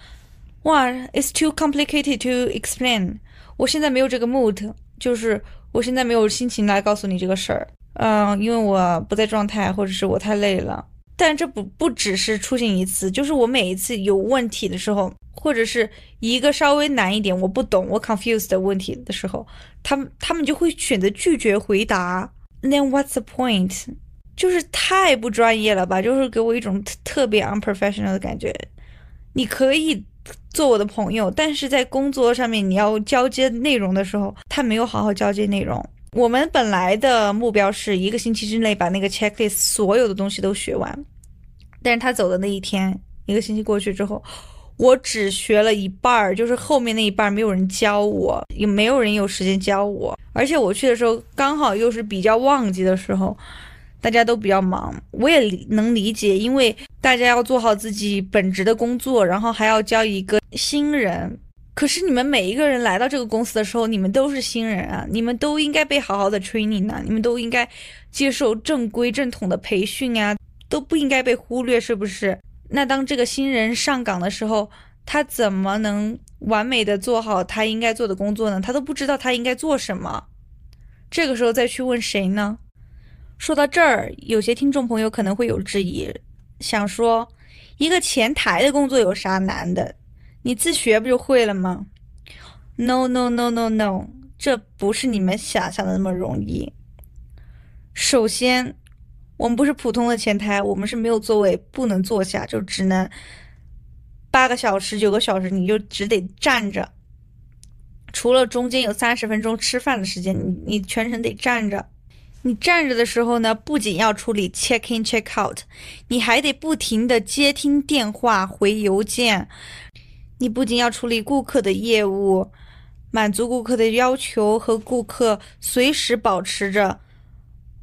哇，It's too complicated to explain。我现在没有这个 mood，就是我现在没有心情来告诉你这个事儿。嗯，因为我不在状态，或者是我太累了。但这不不只是出现一次，就是我每一次有问题的时候，或者是一个稍微难一点我不懂我 confused 的问题的时候，他们他们就会选择拒绝回答。Then what's the point？就是太不专业了吧？就是给我一种特别 unprofessional 的感觉。你可以。做我的朋友，但是在工作上面你要交接内容的时候，他没有好好交接内容。我们本来的目标是一个星期之内把那个 checklist 所有的东西都学完，但是他走的那一天，一个星期过去之后，我只学了一半儿，就是后面那一半儿没有人教我，也没有人有时间教我，而且我去的时候刚好又是比较旺季的时候。大家都比较忙，我也能理解，因为大家要做好自己本职的工作，然后还要教一个新人。可是你们每一个人来到这个公司的时候，你们都是新人啊，你们都应该被好好的 training 呢，你们都应该接受正规正统的培训啊，都不应该被忽略，是不是？那当这个新人上岗的时候，他怎么能完美的做好他应该做的工作呢？他都不知道他应该做什么，这个时候再去问谁呢？说到这儿，有些听众朋友可能会有质疑，想说一个前台的工作有啥难的？你自学不就会了吗？No no no no no，这不是你们想象的那么容易。首先，我们不是普通的前台，我们是没有座位，不能坐下，就只能八个小时、九个小时，你就只得站着。除了中间有三十分钟吃饭的时间，你你全程得站着。你站着的时候呢，不仅要处理 check in check out，你还得不停的接听电话、回邮件。你不仅要处理顾客的业务，满足顾客的要求和顾客随时保持着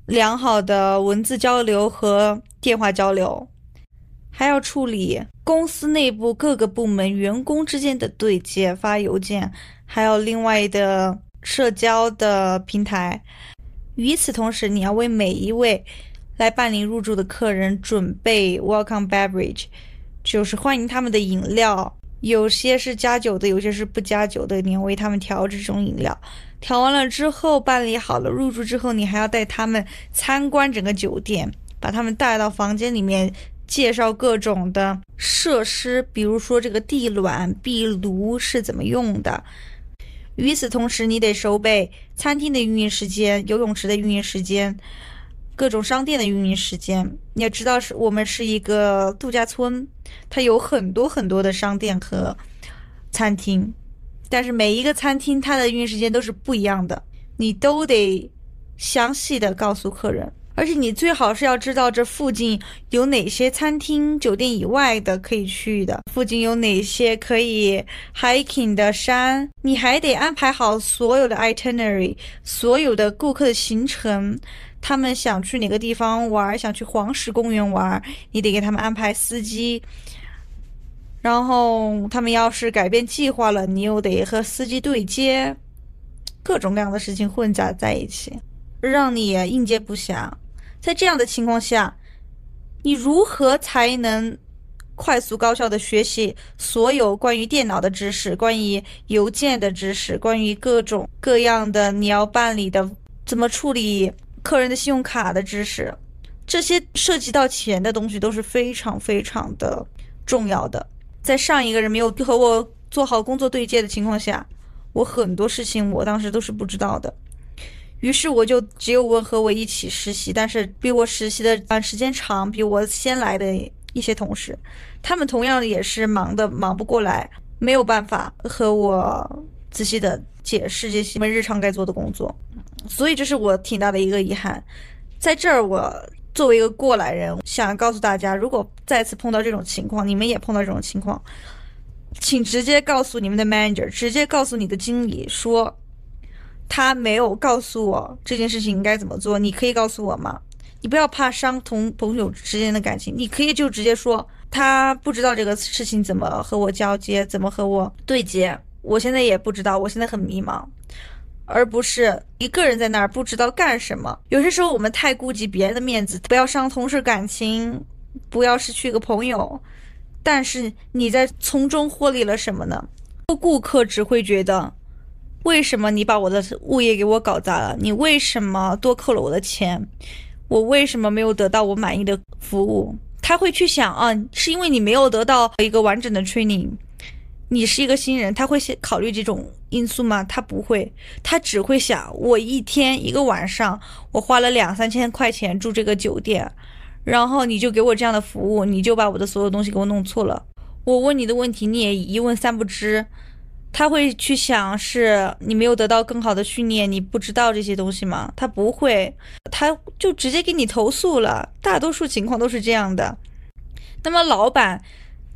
良好的文字交流和电话交流，还要处理公司内部各个部门员工之间的对接、发邮件，还有另外的社交的平台。与此同时，你要为每一位来办理入住的客人准备 welcome beverage，就是欢迎他们的饮料。有些是加酒的，有些是不加酒的。你要为他们调这种饮料。调完了之后，办理好了入住之后，你还要带他们参观整个酒店，把他们带到房间里面，介绍各种的设施，比如说这个地暖、壁炉是怎么用的。与此同时，你得收备餐厅的运营时间、游泳池的运营时间、各种商店的运营时间。你要知道，是我们是一个度假村，它有很多很多的商店和餐厅，但是每一个餐厅它的运营时间都是不一样的，你都得详细的告诉客人。而且你最好是要知道这附近有哪些餐厅、酒店以外的可以去的，附近有哪些可以 hiking 的山，你还得安排好所有的 itinerary，所有的顾客的行程，他们想去哪个地方玩，想去黄石公园玩，你得给他们安排司机。然后他们要是改变计划了，你又得和司机对接，各种各样的事情混杂在一起，让你应接不暇。在这样的情况下，你如何才能快速高效的学习所有关于电脑的知识、关于邮件的知识、关于各种各样的你要办理的、怎么处理客人的信用卡的知识？这些涉及到钱的东西都是非常非常的重要的。在上一个人没有和我做好工作对接的情况下，我很多事情我当时都是不知道的。于是我就只有问和我一起实习，但是比我实习的啊时间长，比我先来的一些同事，他们同样也是忙的忙不过来，没有办法和我仔细的解释这些我们日常该做的工作，所以这是我挺大的一个遗憾。在这儿，我作为一个过来人，想告诉大家，如果再次碰到这种情况，你们也碰到这种情况，请直接告诉你们的 manager，直接告诉你的经理说，他没有告诉我这件事情应该怎么做，你可以告诉我吗？你不要怕伤同朋友之间的感情，你可以就直接说他不知道这个事情怎么和我交接，怎么和我对接，我现在也不知道，我现在很迷茫，而不是一个人在那儿不知道干什么。有些时候我们太顾及别人的面子，不要伤同事感情，不要失去一个朋友，但是你在从中获利了什么呢？顾客只会觉得，为什么你把我的物业给我搞砸了？你为什么多扣了我的钱？我为什么没有得到我满意的服务？他会去想啊，是因为你没有得到一个完整的 training，你是一个新人，他会先考虑这种因素吗？他不会，他只会想，我一天一个晚上，我花了两三千块钱住这个酒店，然后你就给我这样的服务，你就把我的所有东西给我弄错了，我问你的问题你也一问三不知。他会去想，是你没有得到更好的训练，你不知道这些东西吗？他不会，他就直接给你投诉了。大多数情况都是这样的。那么老板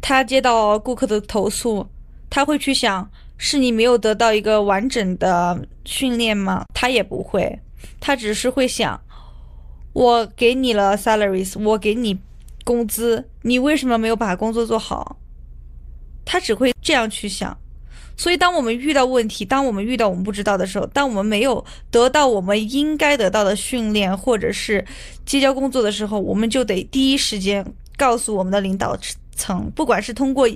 他接到顾客的投诉，他会去想，是你没有得到一个完整的训练吗？他也不会，他只是会想，我给你了 salaries，我给你工资，你为什么没有把工作做好？他只会这样去想。所以，当我们遇到问题，当我们遇到我们不知道的时候，当我们没有得到我们应该得到的训练，或者是结交工作的时候，我们就得第一时间告诉我们的领导层，不管是通过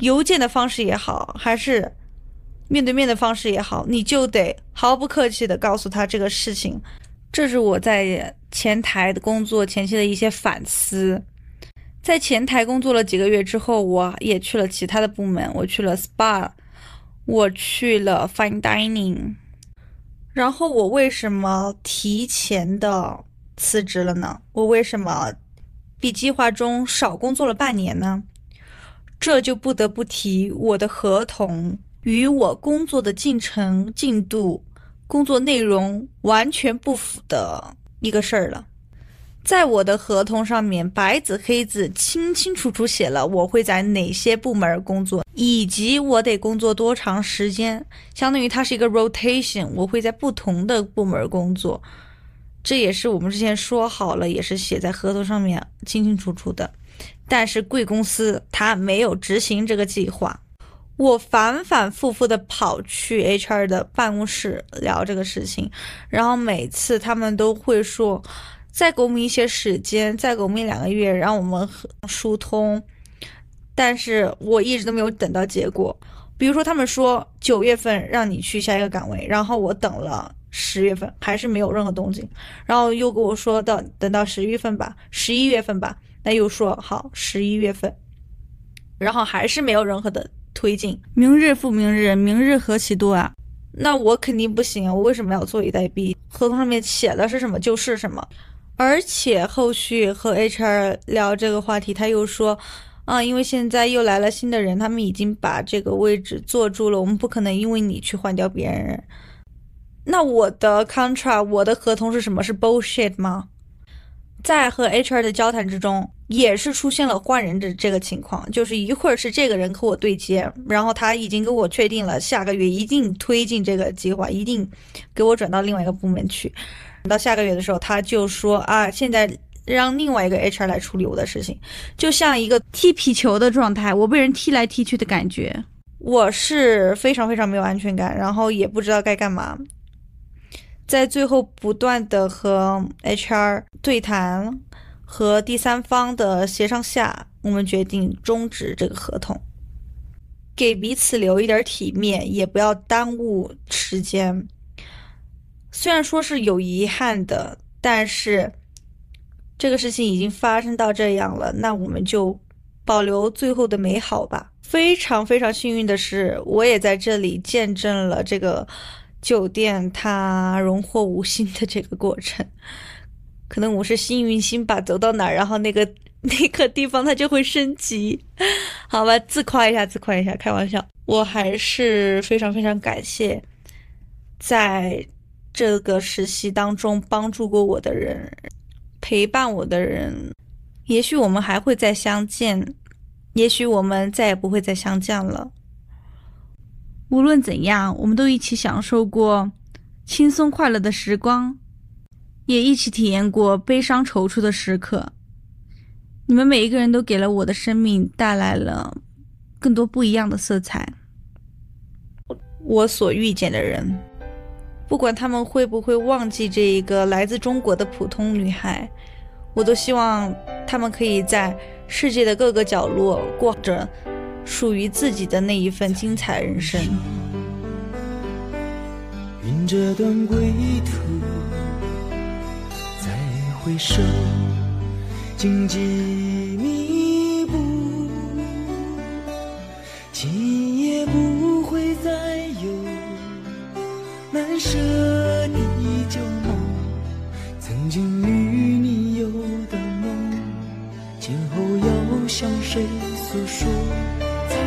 邮件的方式也好，还是面对面的方式也好，你就得毫不客气的告诉他这个事情。这是我在前台的工作前期的一些反思。在前台工作了几个月之后，我也去了其他的部门，我去了 SPA。我去了 fine dining，然后我为什么提前的辞职了呢？我为什么比计划中少工作了半年呢？这就不得不提我的合同与我工作的进程、进度、工作内容完全不符的一个事儿了。在我的合同上面，白纸黑字、清清楚楚写了我会在哪些部门工作，以及我得工作多长时间，相当于它是一个 rotation，我会在不同的部门工作。这也是我们之前说好了，也是写在合同上面清清楚楚的。但是贵公司他没有执行这个计划，我反反复复的跑去 HR 的办公室聊这个事情，然后每次他们都会说。再给我们一些时间，再给我们两个月，让我们疏通。但是我一直都没有等到结果。比如说，他们说九月份让你去下一个岗位，然后我等了十月份，还是没有任何动静。然后又跟我说到等到十月份吧，十一月份吧，那又说好十一月份，然后还是没有任何的推进。明日复明日，明日何其多啊！那我肯定不行啊！我为什么要坐以待毙？合同上面写的是什么就是什么。而且后续和 HR 聊这个话题，他又说，啊，因为现在又来了新的人，他们已经把这个位置坐住了，我们不可能因为你去换掉别人。那我的 contract，我的合同是什么？是 bullshit 吗？在和 HR 的交谈之中，也是出现了换人的这个情况，就是一会儿是这个人和我对接，然后他已经跟我确定了下个月一定推进这个计划，一定给我转到另外一个部门去。到下个月的时候，他就说啊，现在让另外一个 HR 来处理我的事情，就像一个踢皮球的状态，我被人踢来踢去的感觉，我是非常非常没有安全感，然后也不知道该干嘛，在最后不断的和 HR 对谈和第三方的协商下，我们决定终止这个合同，给彼此留一点体面，也不要耽误时间。虽然说是有遗憾的，但是这个事情已经发生到这样了，那我们就保留最后的美好吧。非常非常幸运的是，我也在这里见证了这个酒店它荣获五星的这个过程。可能我是幸运星吧，走到哪儿，然后那个那个地方它就会升级，好吧，自夸一下，自夸一下，开玩笑。我还是非常非常感谢，在这个实习当中帮助过我的人，陪伴我的人。也许我们还会再相见，也许我们再也不会再相见了。无论怎样，我们都一起享受过轻松快乐的时光，也一起体验过悲伤踌躇的时刻。你们每一个人都给了我的生命带来了更多不一样的色彩。我所遇见的人，不管他们会不会忘记这一个来自中国的普通女孩，我都希望他们可以在世界的各个角落过着属于自己的那一份精彩人生。云这段归途，再回首，荆棘密布，今夜不会再有难舍的旧梦，曾经与你有的梦，今后要向谁诉说？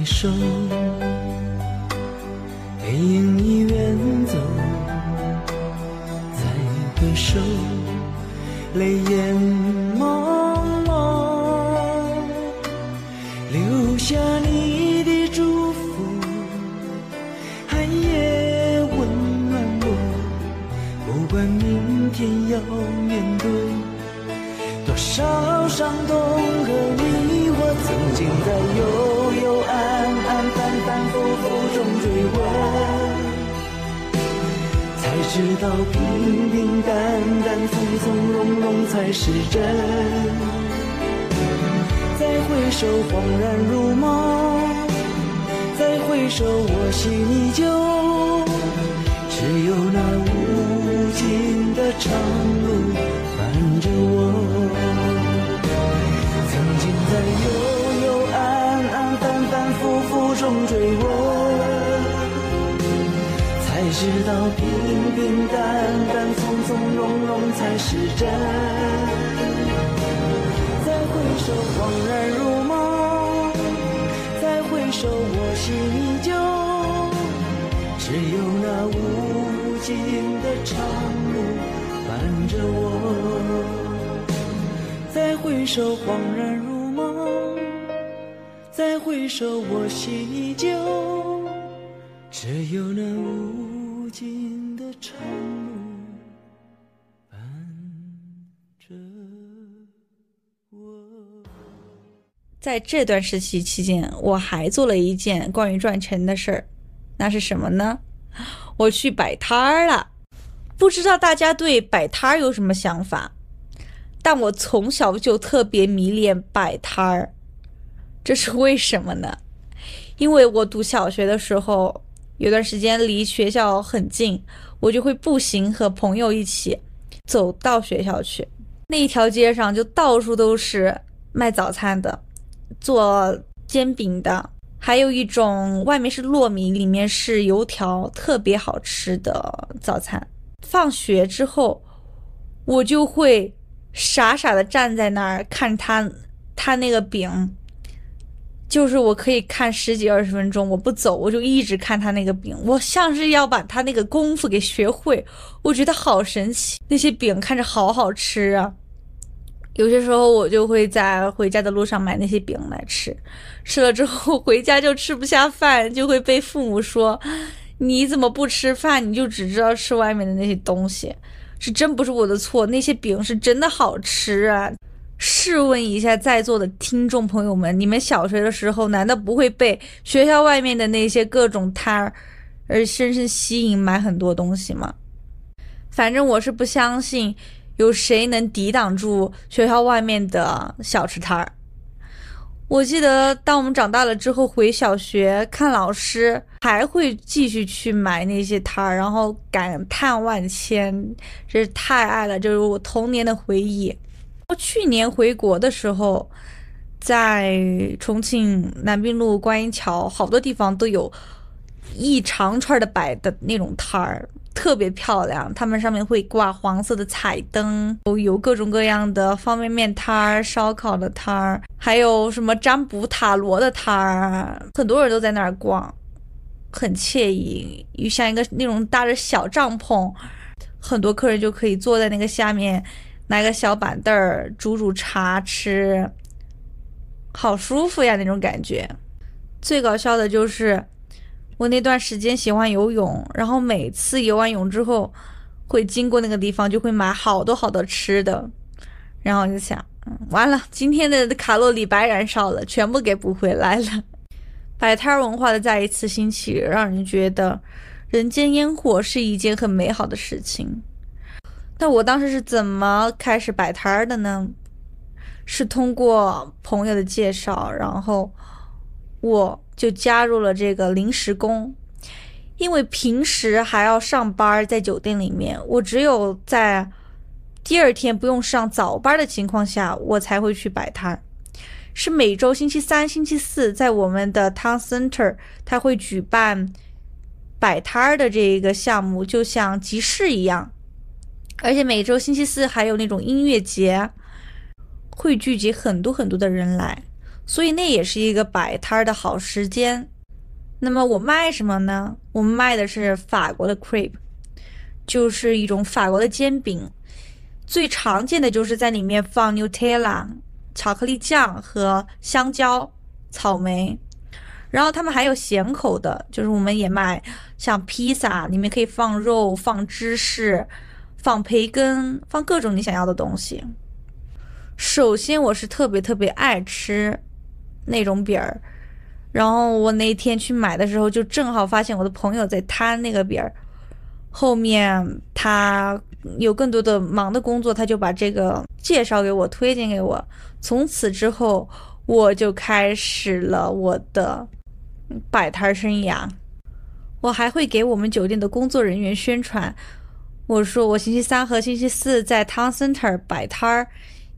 回首，背影已远走。再回首，泪眼在这段实习期间，我还做了一件关于赚钱的事儿，那是什么呢？我去摆摊儿了。不知道大家对摆摊儿有什么想法？但我从小就特别迷恋摆摊儿，这是为什么呢？因为我读小学的时候，有段时间离学校很近，我就会步行和朋友一起走到学校去。那一条街上就到处都是卖早餐的，做煎饼的，还有一种外面是糯米，里面是油条，特别好吃的早餐。放学之后，我就会傻傻的站在那儿看他，他那个饼。就是我可以看十几二十分钟，我不走，我就一直看他那个饼，我像是要把他那个功夫给学会，我觉得好神奇。那些饼看着好好吃啊，有些时候我就会在回家的路上买那些饼来吃，吃了之后回家就吃不下饭，就会被父母说你怎么不吃饭，你就只知道吃外面的那些东西，是真不是我的错，那些饼是真的好吃啊。试问一下在座的听众朋友们，你们小学的时候难道不会被学校外面的那些各种摊儿而深深吸引，买很多东西吗？反正我是不相信有谁能抵挡住学校外面的小吃摊儿。我记得当我们长大了之后回小学看老师，还会继续去买那些摊儿，然后感叹万千，真是太爱了，就是我童年的回忆。我去年回国的时候，在重庆南滨路观音桥，好多地方都有一长串的摆的那种摊儿，特别漂亮。他们上面会挂黄色的彩灯，有各种各样的方便面摊儿、烧烤的摊儿，还有什么占卜塔罗的摊儿，很多人都在那儿逛，很惬意，又像一个那种搭着小帐篷，很多客人就可以坐在那个下面。拿个小板凳儿煮煮茶吃，好舒服呀那种感觉。最搞笑的就是我那段时间喜欢游泳，然后每次游完泳之后会经过那个地方，就会买好多好多吃的。然后就想，嗯，完了，今天的卡路里白燃烧了，全部给补回来了。摆摊文化的再一次兴起，让人觉得人间烟火是一件很美好的事情。那我当时是怎么开始摆摊儿的呢？是通过朋友的介绍，然后我就加入了这个临时工。因为平时还要上班，在酒店里面，我只有在第二天不用上早班的情况下，我才会去摆摊。是每周星期三、星期四，在我们的 Town Center，他会举办摆摊儿的这一个项目，就像集市一样。而且每周星期四还有那种音乐节，会聚集很多很多的人来，所以那也是一个摆摊儿的好时间。那么我卖什么呢？我们卖的是法国的 crepe，就是一种法国的煎饼。最常见的就是在里面放 Nutella 巧克力酱和香蕉、草莓。然后他们还有咸口的，就是我们也卖，像披萨里面可以放肉、放芝士。放培根，放各种你想要的东西。首先，我是特别特别爱吃那种饼儿，然后我那天去买的时候，就正好发现我的朋友在摊那个饼儿。后面他有更多的忙的工作，他就把这个介绍给我，推荐给我。从此之后，我就开始了我的摆摊儿生涯。我还会给我们酒店的工作人员宣传。我说我星期三和星期四在 Town Center 摆摊儿，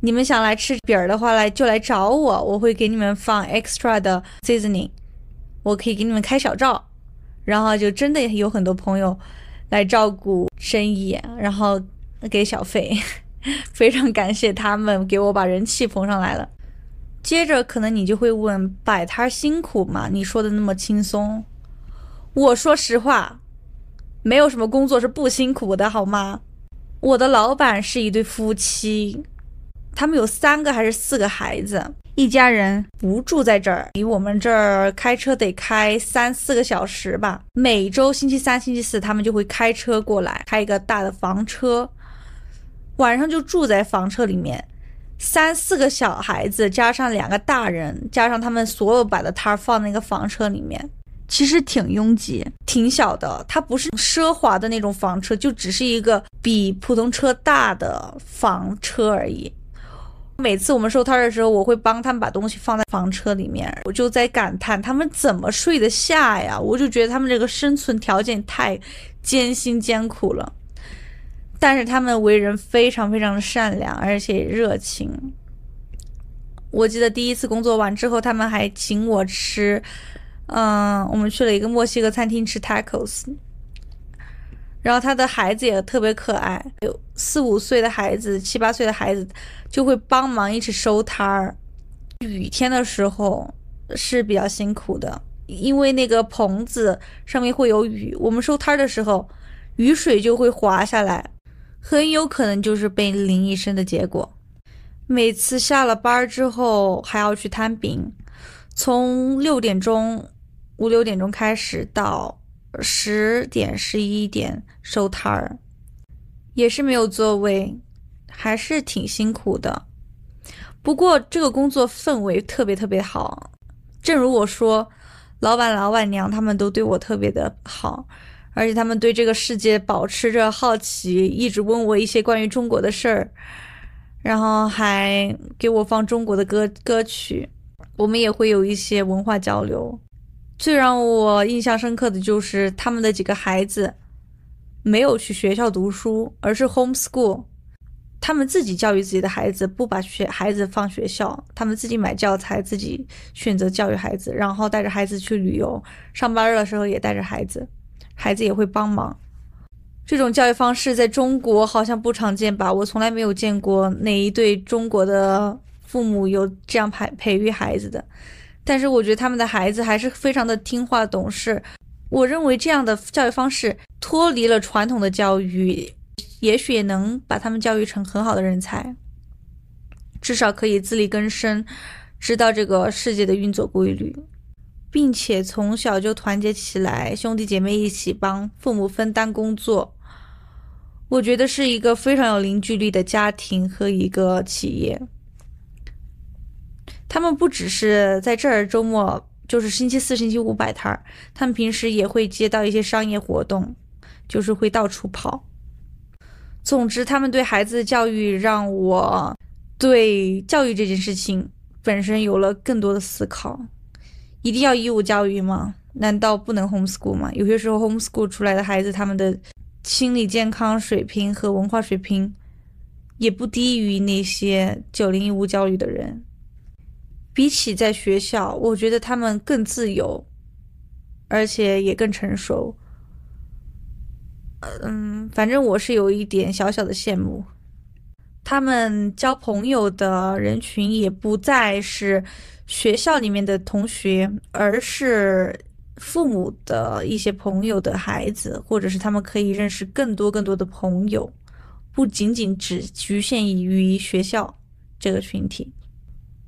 你们想来吃饼儿的话，来就来找我，我会给你们放 extra 的 seasoning，我可以给你们开小灶，然后就真的有很多朋友来照顾生意，然后给小费，非常感谢他们给我把人气捧上来了。接着可能你就会问，摆摊辛苦吗？你说的那么轻松，我说实话。没有什么工作是不辛苦的，好吗？我的老板是一对夫妻，他们有三个还是四个孩子，一家人不住在这儿，离我们这儿开车得开三四个小时吧。每周星期三、星期四，他们就会开车过来，开一个大的房车，晚上就住在房车里面。三四个小孩子加上两个大人，加上他们所有摆的摊儿放那个房车里面。其实挺拥挤，挺小的，它不是奢华的那种房车，就只是一个比普通车大的房车而已。每次我们收摊的时候，我会帮他们把东西放在房车里面，我就在感叹他们怎么睡得下呀？我就觉得他们这个生存条件太艰辛艰苦了。但是他们为人非常非常的善良，而且热情。我记得第一次工作完之后，他们还请我吃，嗯，我们去了一个墨西哥餐厅吃 tacos。然后他的孩子也特别可爱，有四五岁的孩子、七八岁的孩子就会帮忙一起收摊儿。雨天的时候是比较辛苦的，因为那个棚子上面会有雨，我们收摊儿的时候雨水就会滑下来，很有可能就是被淋一身的结果。每次下了班之后还要去摊饼，从六点钟、五六点钟开始到。十点十一点收摊儿，也是没有座位，还是挺辛苦的。不过这个工作氛围特别特别好，正如我说，老板老板娘他们都对我特别的好，而且他们对这个世界保持着好奇，一直问我一些关于中国的事儿，然后还给我放中国的歌歌曲，我们也会有一些文化交流。最让我印象深刻的就是他们的几个孩子没有去学校读书，而是 homeschool，他们自己教育自己的孩子，不把学孩子放学校，他们自己买教材，自己选择教育孩子，然后带着孩子去旅游，上班的时候也带着孩子，孩子也会帮忙。这种教育方式在中国好像不常见吧？我从来没有见过哪一对中国的父母有这样培培育孩子的。但是我觉得他们的孩子还是非常的听话懂事。我认为这样的教育方式脱离了传统的教育，也许也能把他们教育成很好的人才，至少可以自力更生，知道这个世界的运作规律，并且从小就团结起来，兄弟姐妹一起帮父母分担工作。我觉得是一个非常有凝聚力的家庭和一个企业。他们不只是在这儿周末，就是星期四、星期五摆摊儿，他们平时也会接到一些商业活动，就是会到处跑。总之，他们对孩子的教育让我对教育这件事情本身有了更多的思考。一定要义务教育吗？难道不能 homeschool 吗？有些时候 homeschool 出来的孩子，他们的心理健康水平和文化水平也不低于那些九零义务教育的人。比起在学校，我觉得他们更自由，而且也更成熟。嗯，反正我是有一点小小的羡慕。他们交朋友的人群也不再是学校里面的同学，而是父母的一些朋友的孩子，或者是他们可以认识更多更多的朋友，不仅仅只局限于学校这个群体。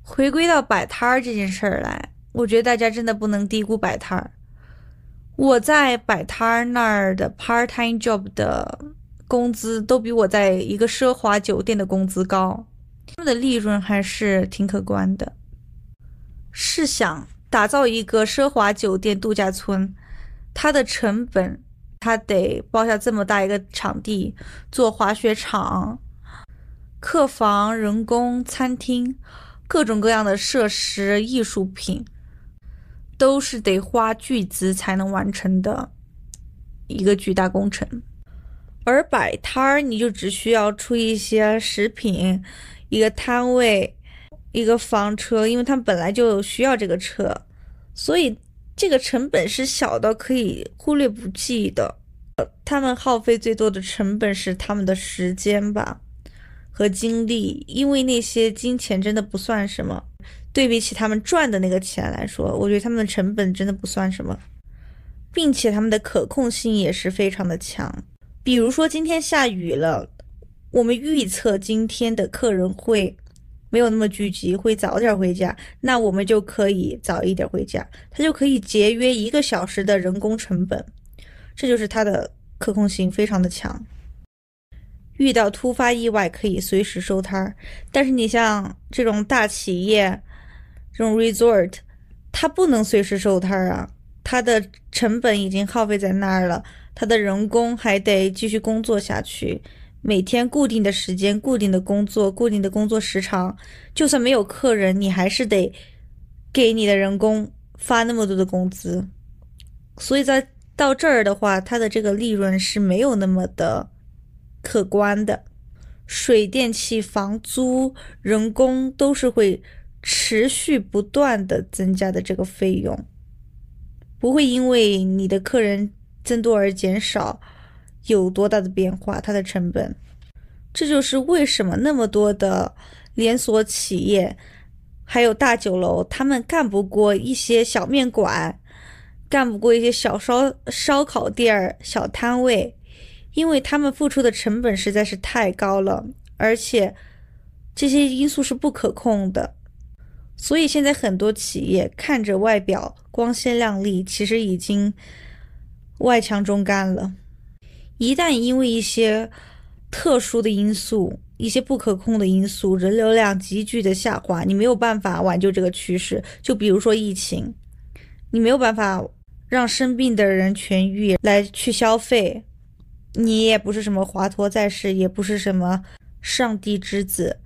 回归到摆摊儿这件事儿来，我觉得大家真的不能低估摆摊儿。我在摆摊儿那儿的 part time job 的工资都比我在一个奢华酒店的工资高，他们的利润还是挺可观的。试想，打造一个奢华酒店度假村，它的成本，它得包下这么大一个场地，做滑雪场、客房、人工、餐厅。各种各样的设施、艺术品，都是得花巨资才能完成的一个巨大工程。而摆摊儿，你就只需要出一些食品、一个摊位、一个房车，因为他们本来就需要这个车，所以这个成本是小到可以忽略不计的。他们耗费最多的成本是他们的时间吧。和精力，因为那些金钱真的不算什么，对比起他们赚的那个钱来说，我觉得他们的成本真的不算什么，并且他们的可控性也是非常的强。比如说今天下雨了，我们预测今天的客人会没有那么聚集，会早点回家，那我们就可以早一点回家，他就可以节约一个小时的人工成本，这就是它的可控性非常的强。遇到突发意外可以随时收摊儿，但是你像这种大企业，这种 resort，它不能随时收摊儿啊，它的成本已经耗费在那儿了，它的人工还得继续工作下去，每天固定的时间、固定的工作、固定的工作时长，就算没有客人，你还是得给你的人工发那么多的工资，所以在到这儿的话，它的这个利润是没有那么的。可观的，水电气、房租、人工都是会持续不断的增加的这个费用，不会因为你的客人增多而减少，有多大的变化，它的成本。这就是为什么那么多的连锁企业，还有大酒楼，他们干不过一些小面馆，干不过一些小烧烧烤店儿、小摊位，因为他们付出的成本实在是太高了，而且这些因素是不可控的。所以现在很多企业看着外表光鲜亮丽，其实已经外强中干了。一旦因为一些特殊的因素、一些不可控的因素，人流量急剧的下滑，你没有办法挽救这个趋势。就比如说疫情，你没有办法让生病的人痊愈来去消费，你也不是什么华佗在世，也不是什么上帝之子。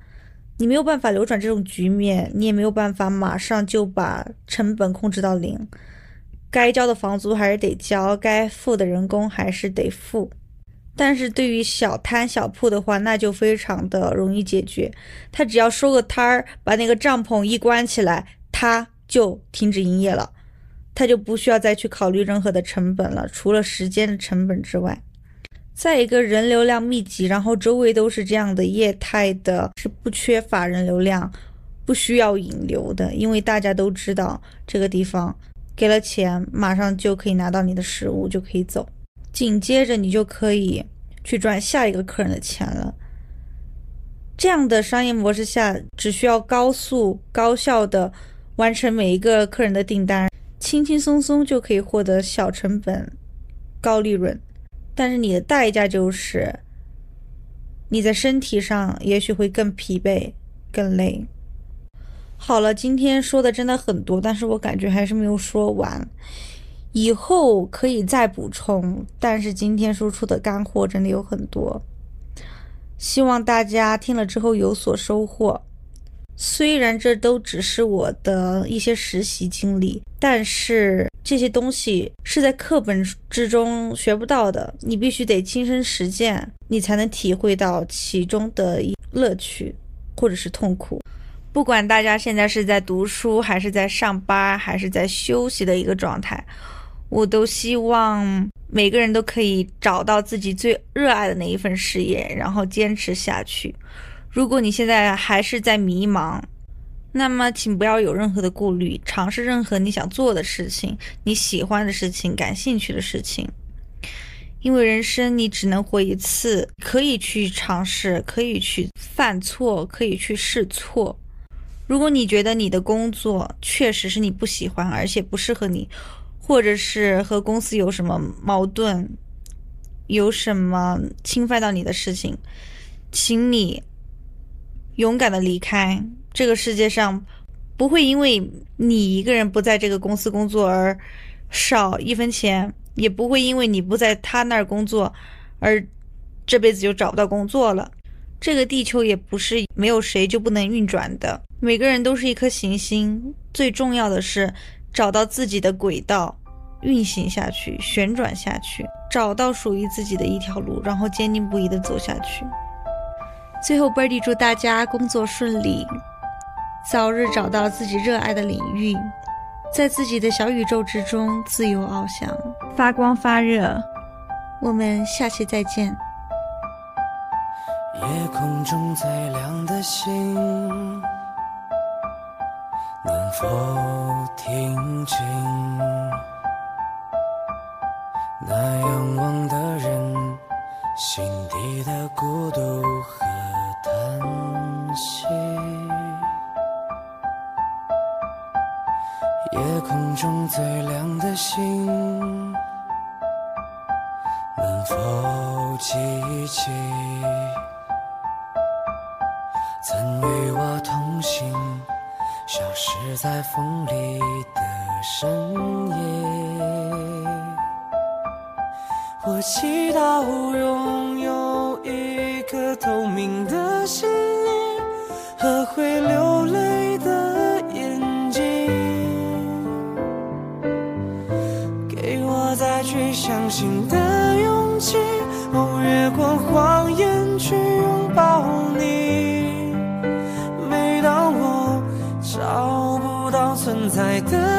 你没有办法扭转这种局面，你也没有办法马上就把成本控制到零，该交的房租还是得交，该付的人工还是得付。但是对于小摊小铺的话，那就非常的容易解决，他只要收个摊儿，把那个帐篷一关起来，他就停止营业了，他就不需要再去考虑任何的成本了，除了时间的成本之外。在一个人流量密集，然后周围都是这样的业态的，是不缺乏人流量，不需要引流的，因为大家都知道这个地方给了钱，马上就可以拿到你的食物，就可以走，紧接着你就可以去赚下一个客人的钱了。这样的商业模式下，只需要高速高效的完成每一个客人的订单，轻轻松松就可以获得小成本、高利润。但是你的代价就是，你在身体上也许会更疲惫、更累。好了，今天说的真的很多，但是我感觉还是没有说完，以后可以再补充。但是今天输出的干货真的有很多，希望大家听了之后有所收获。虽然这都只是我的一些实习经历，但是这些东西是在课本之中学不到的，你必须得亲身实践，你才能体会到其中的乐趣或者是痛苦。不管大家现在是在读书，还是在上班，还是在休息的一个状态，我都希望每个人都可以找到自己最热爱的那一份事业，然后坚持下去。如果你现在还是在迷茫，那么请不要有任何的顾虑，尝试任何你想做的事情、你喜欢的事情、感兴趣的事情。因为人生你只能活一次，可以去尝试，可以去犯错，可以去试错。如果你觉得你的工作确实是你不喜欢，而且不适合你，或者是和公司有什么矛盾，有什么侵犯到你的事情，请你。勇敢的离开这个世界上，不会因为你一个人不在这个公司工作而少一分钱，也不会因为你不在他那儿工作而这辈子就找不到工作了。这个地球也不是没有谁就不能运转的，每个人都是一颗行星。最重要的是找到自己的轨道，运行下去，旋转下去，找到属于自己的一条路，然后坚定不移的走下去。最后，Birdy 祝大家工作顺利，早日找到自己热爱的领域，在自己的小宇宙之中自由翱翔，发光发热。我们下期再见。夜空中最亮的星，能否听清那仰望的人心底的孤独和？叹息，夜空中最亮的星，能否记起曾与我同行、消失在风里的深夜？我祈祷拥爱的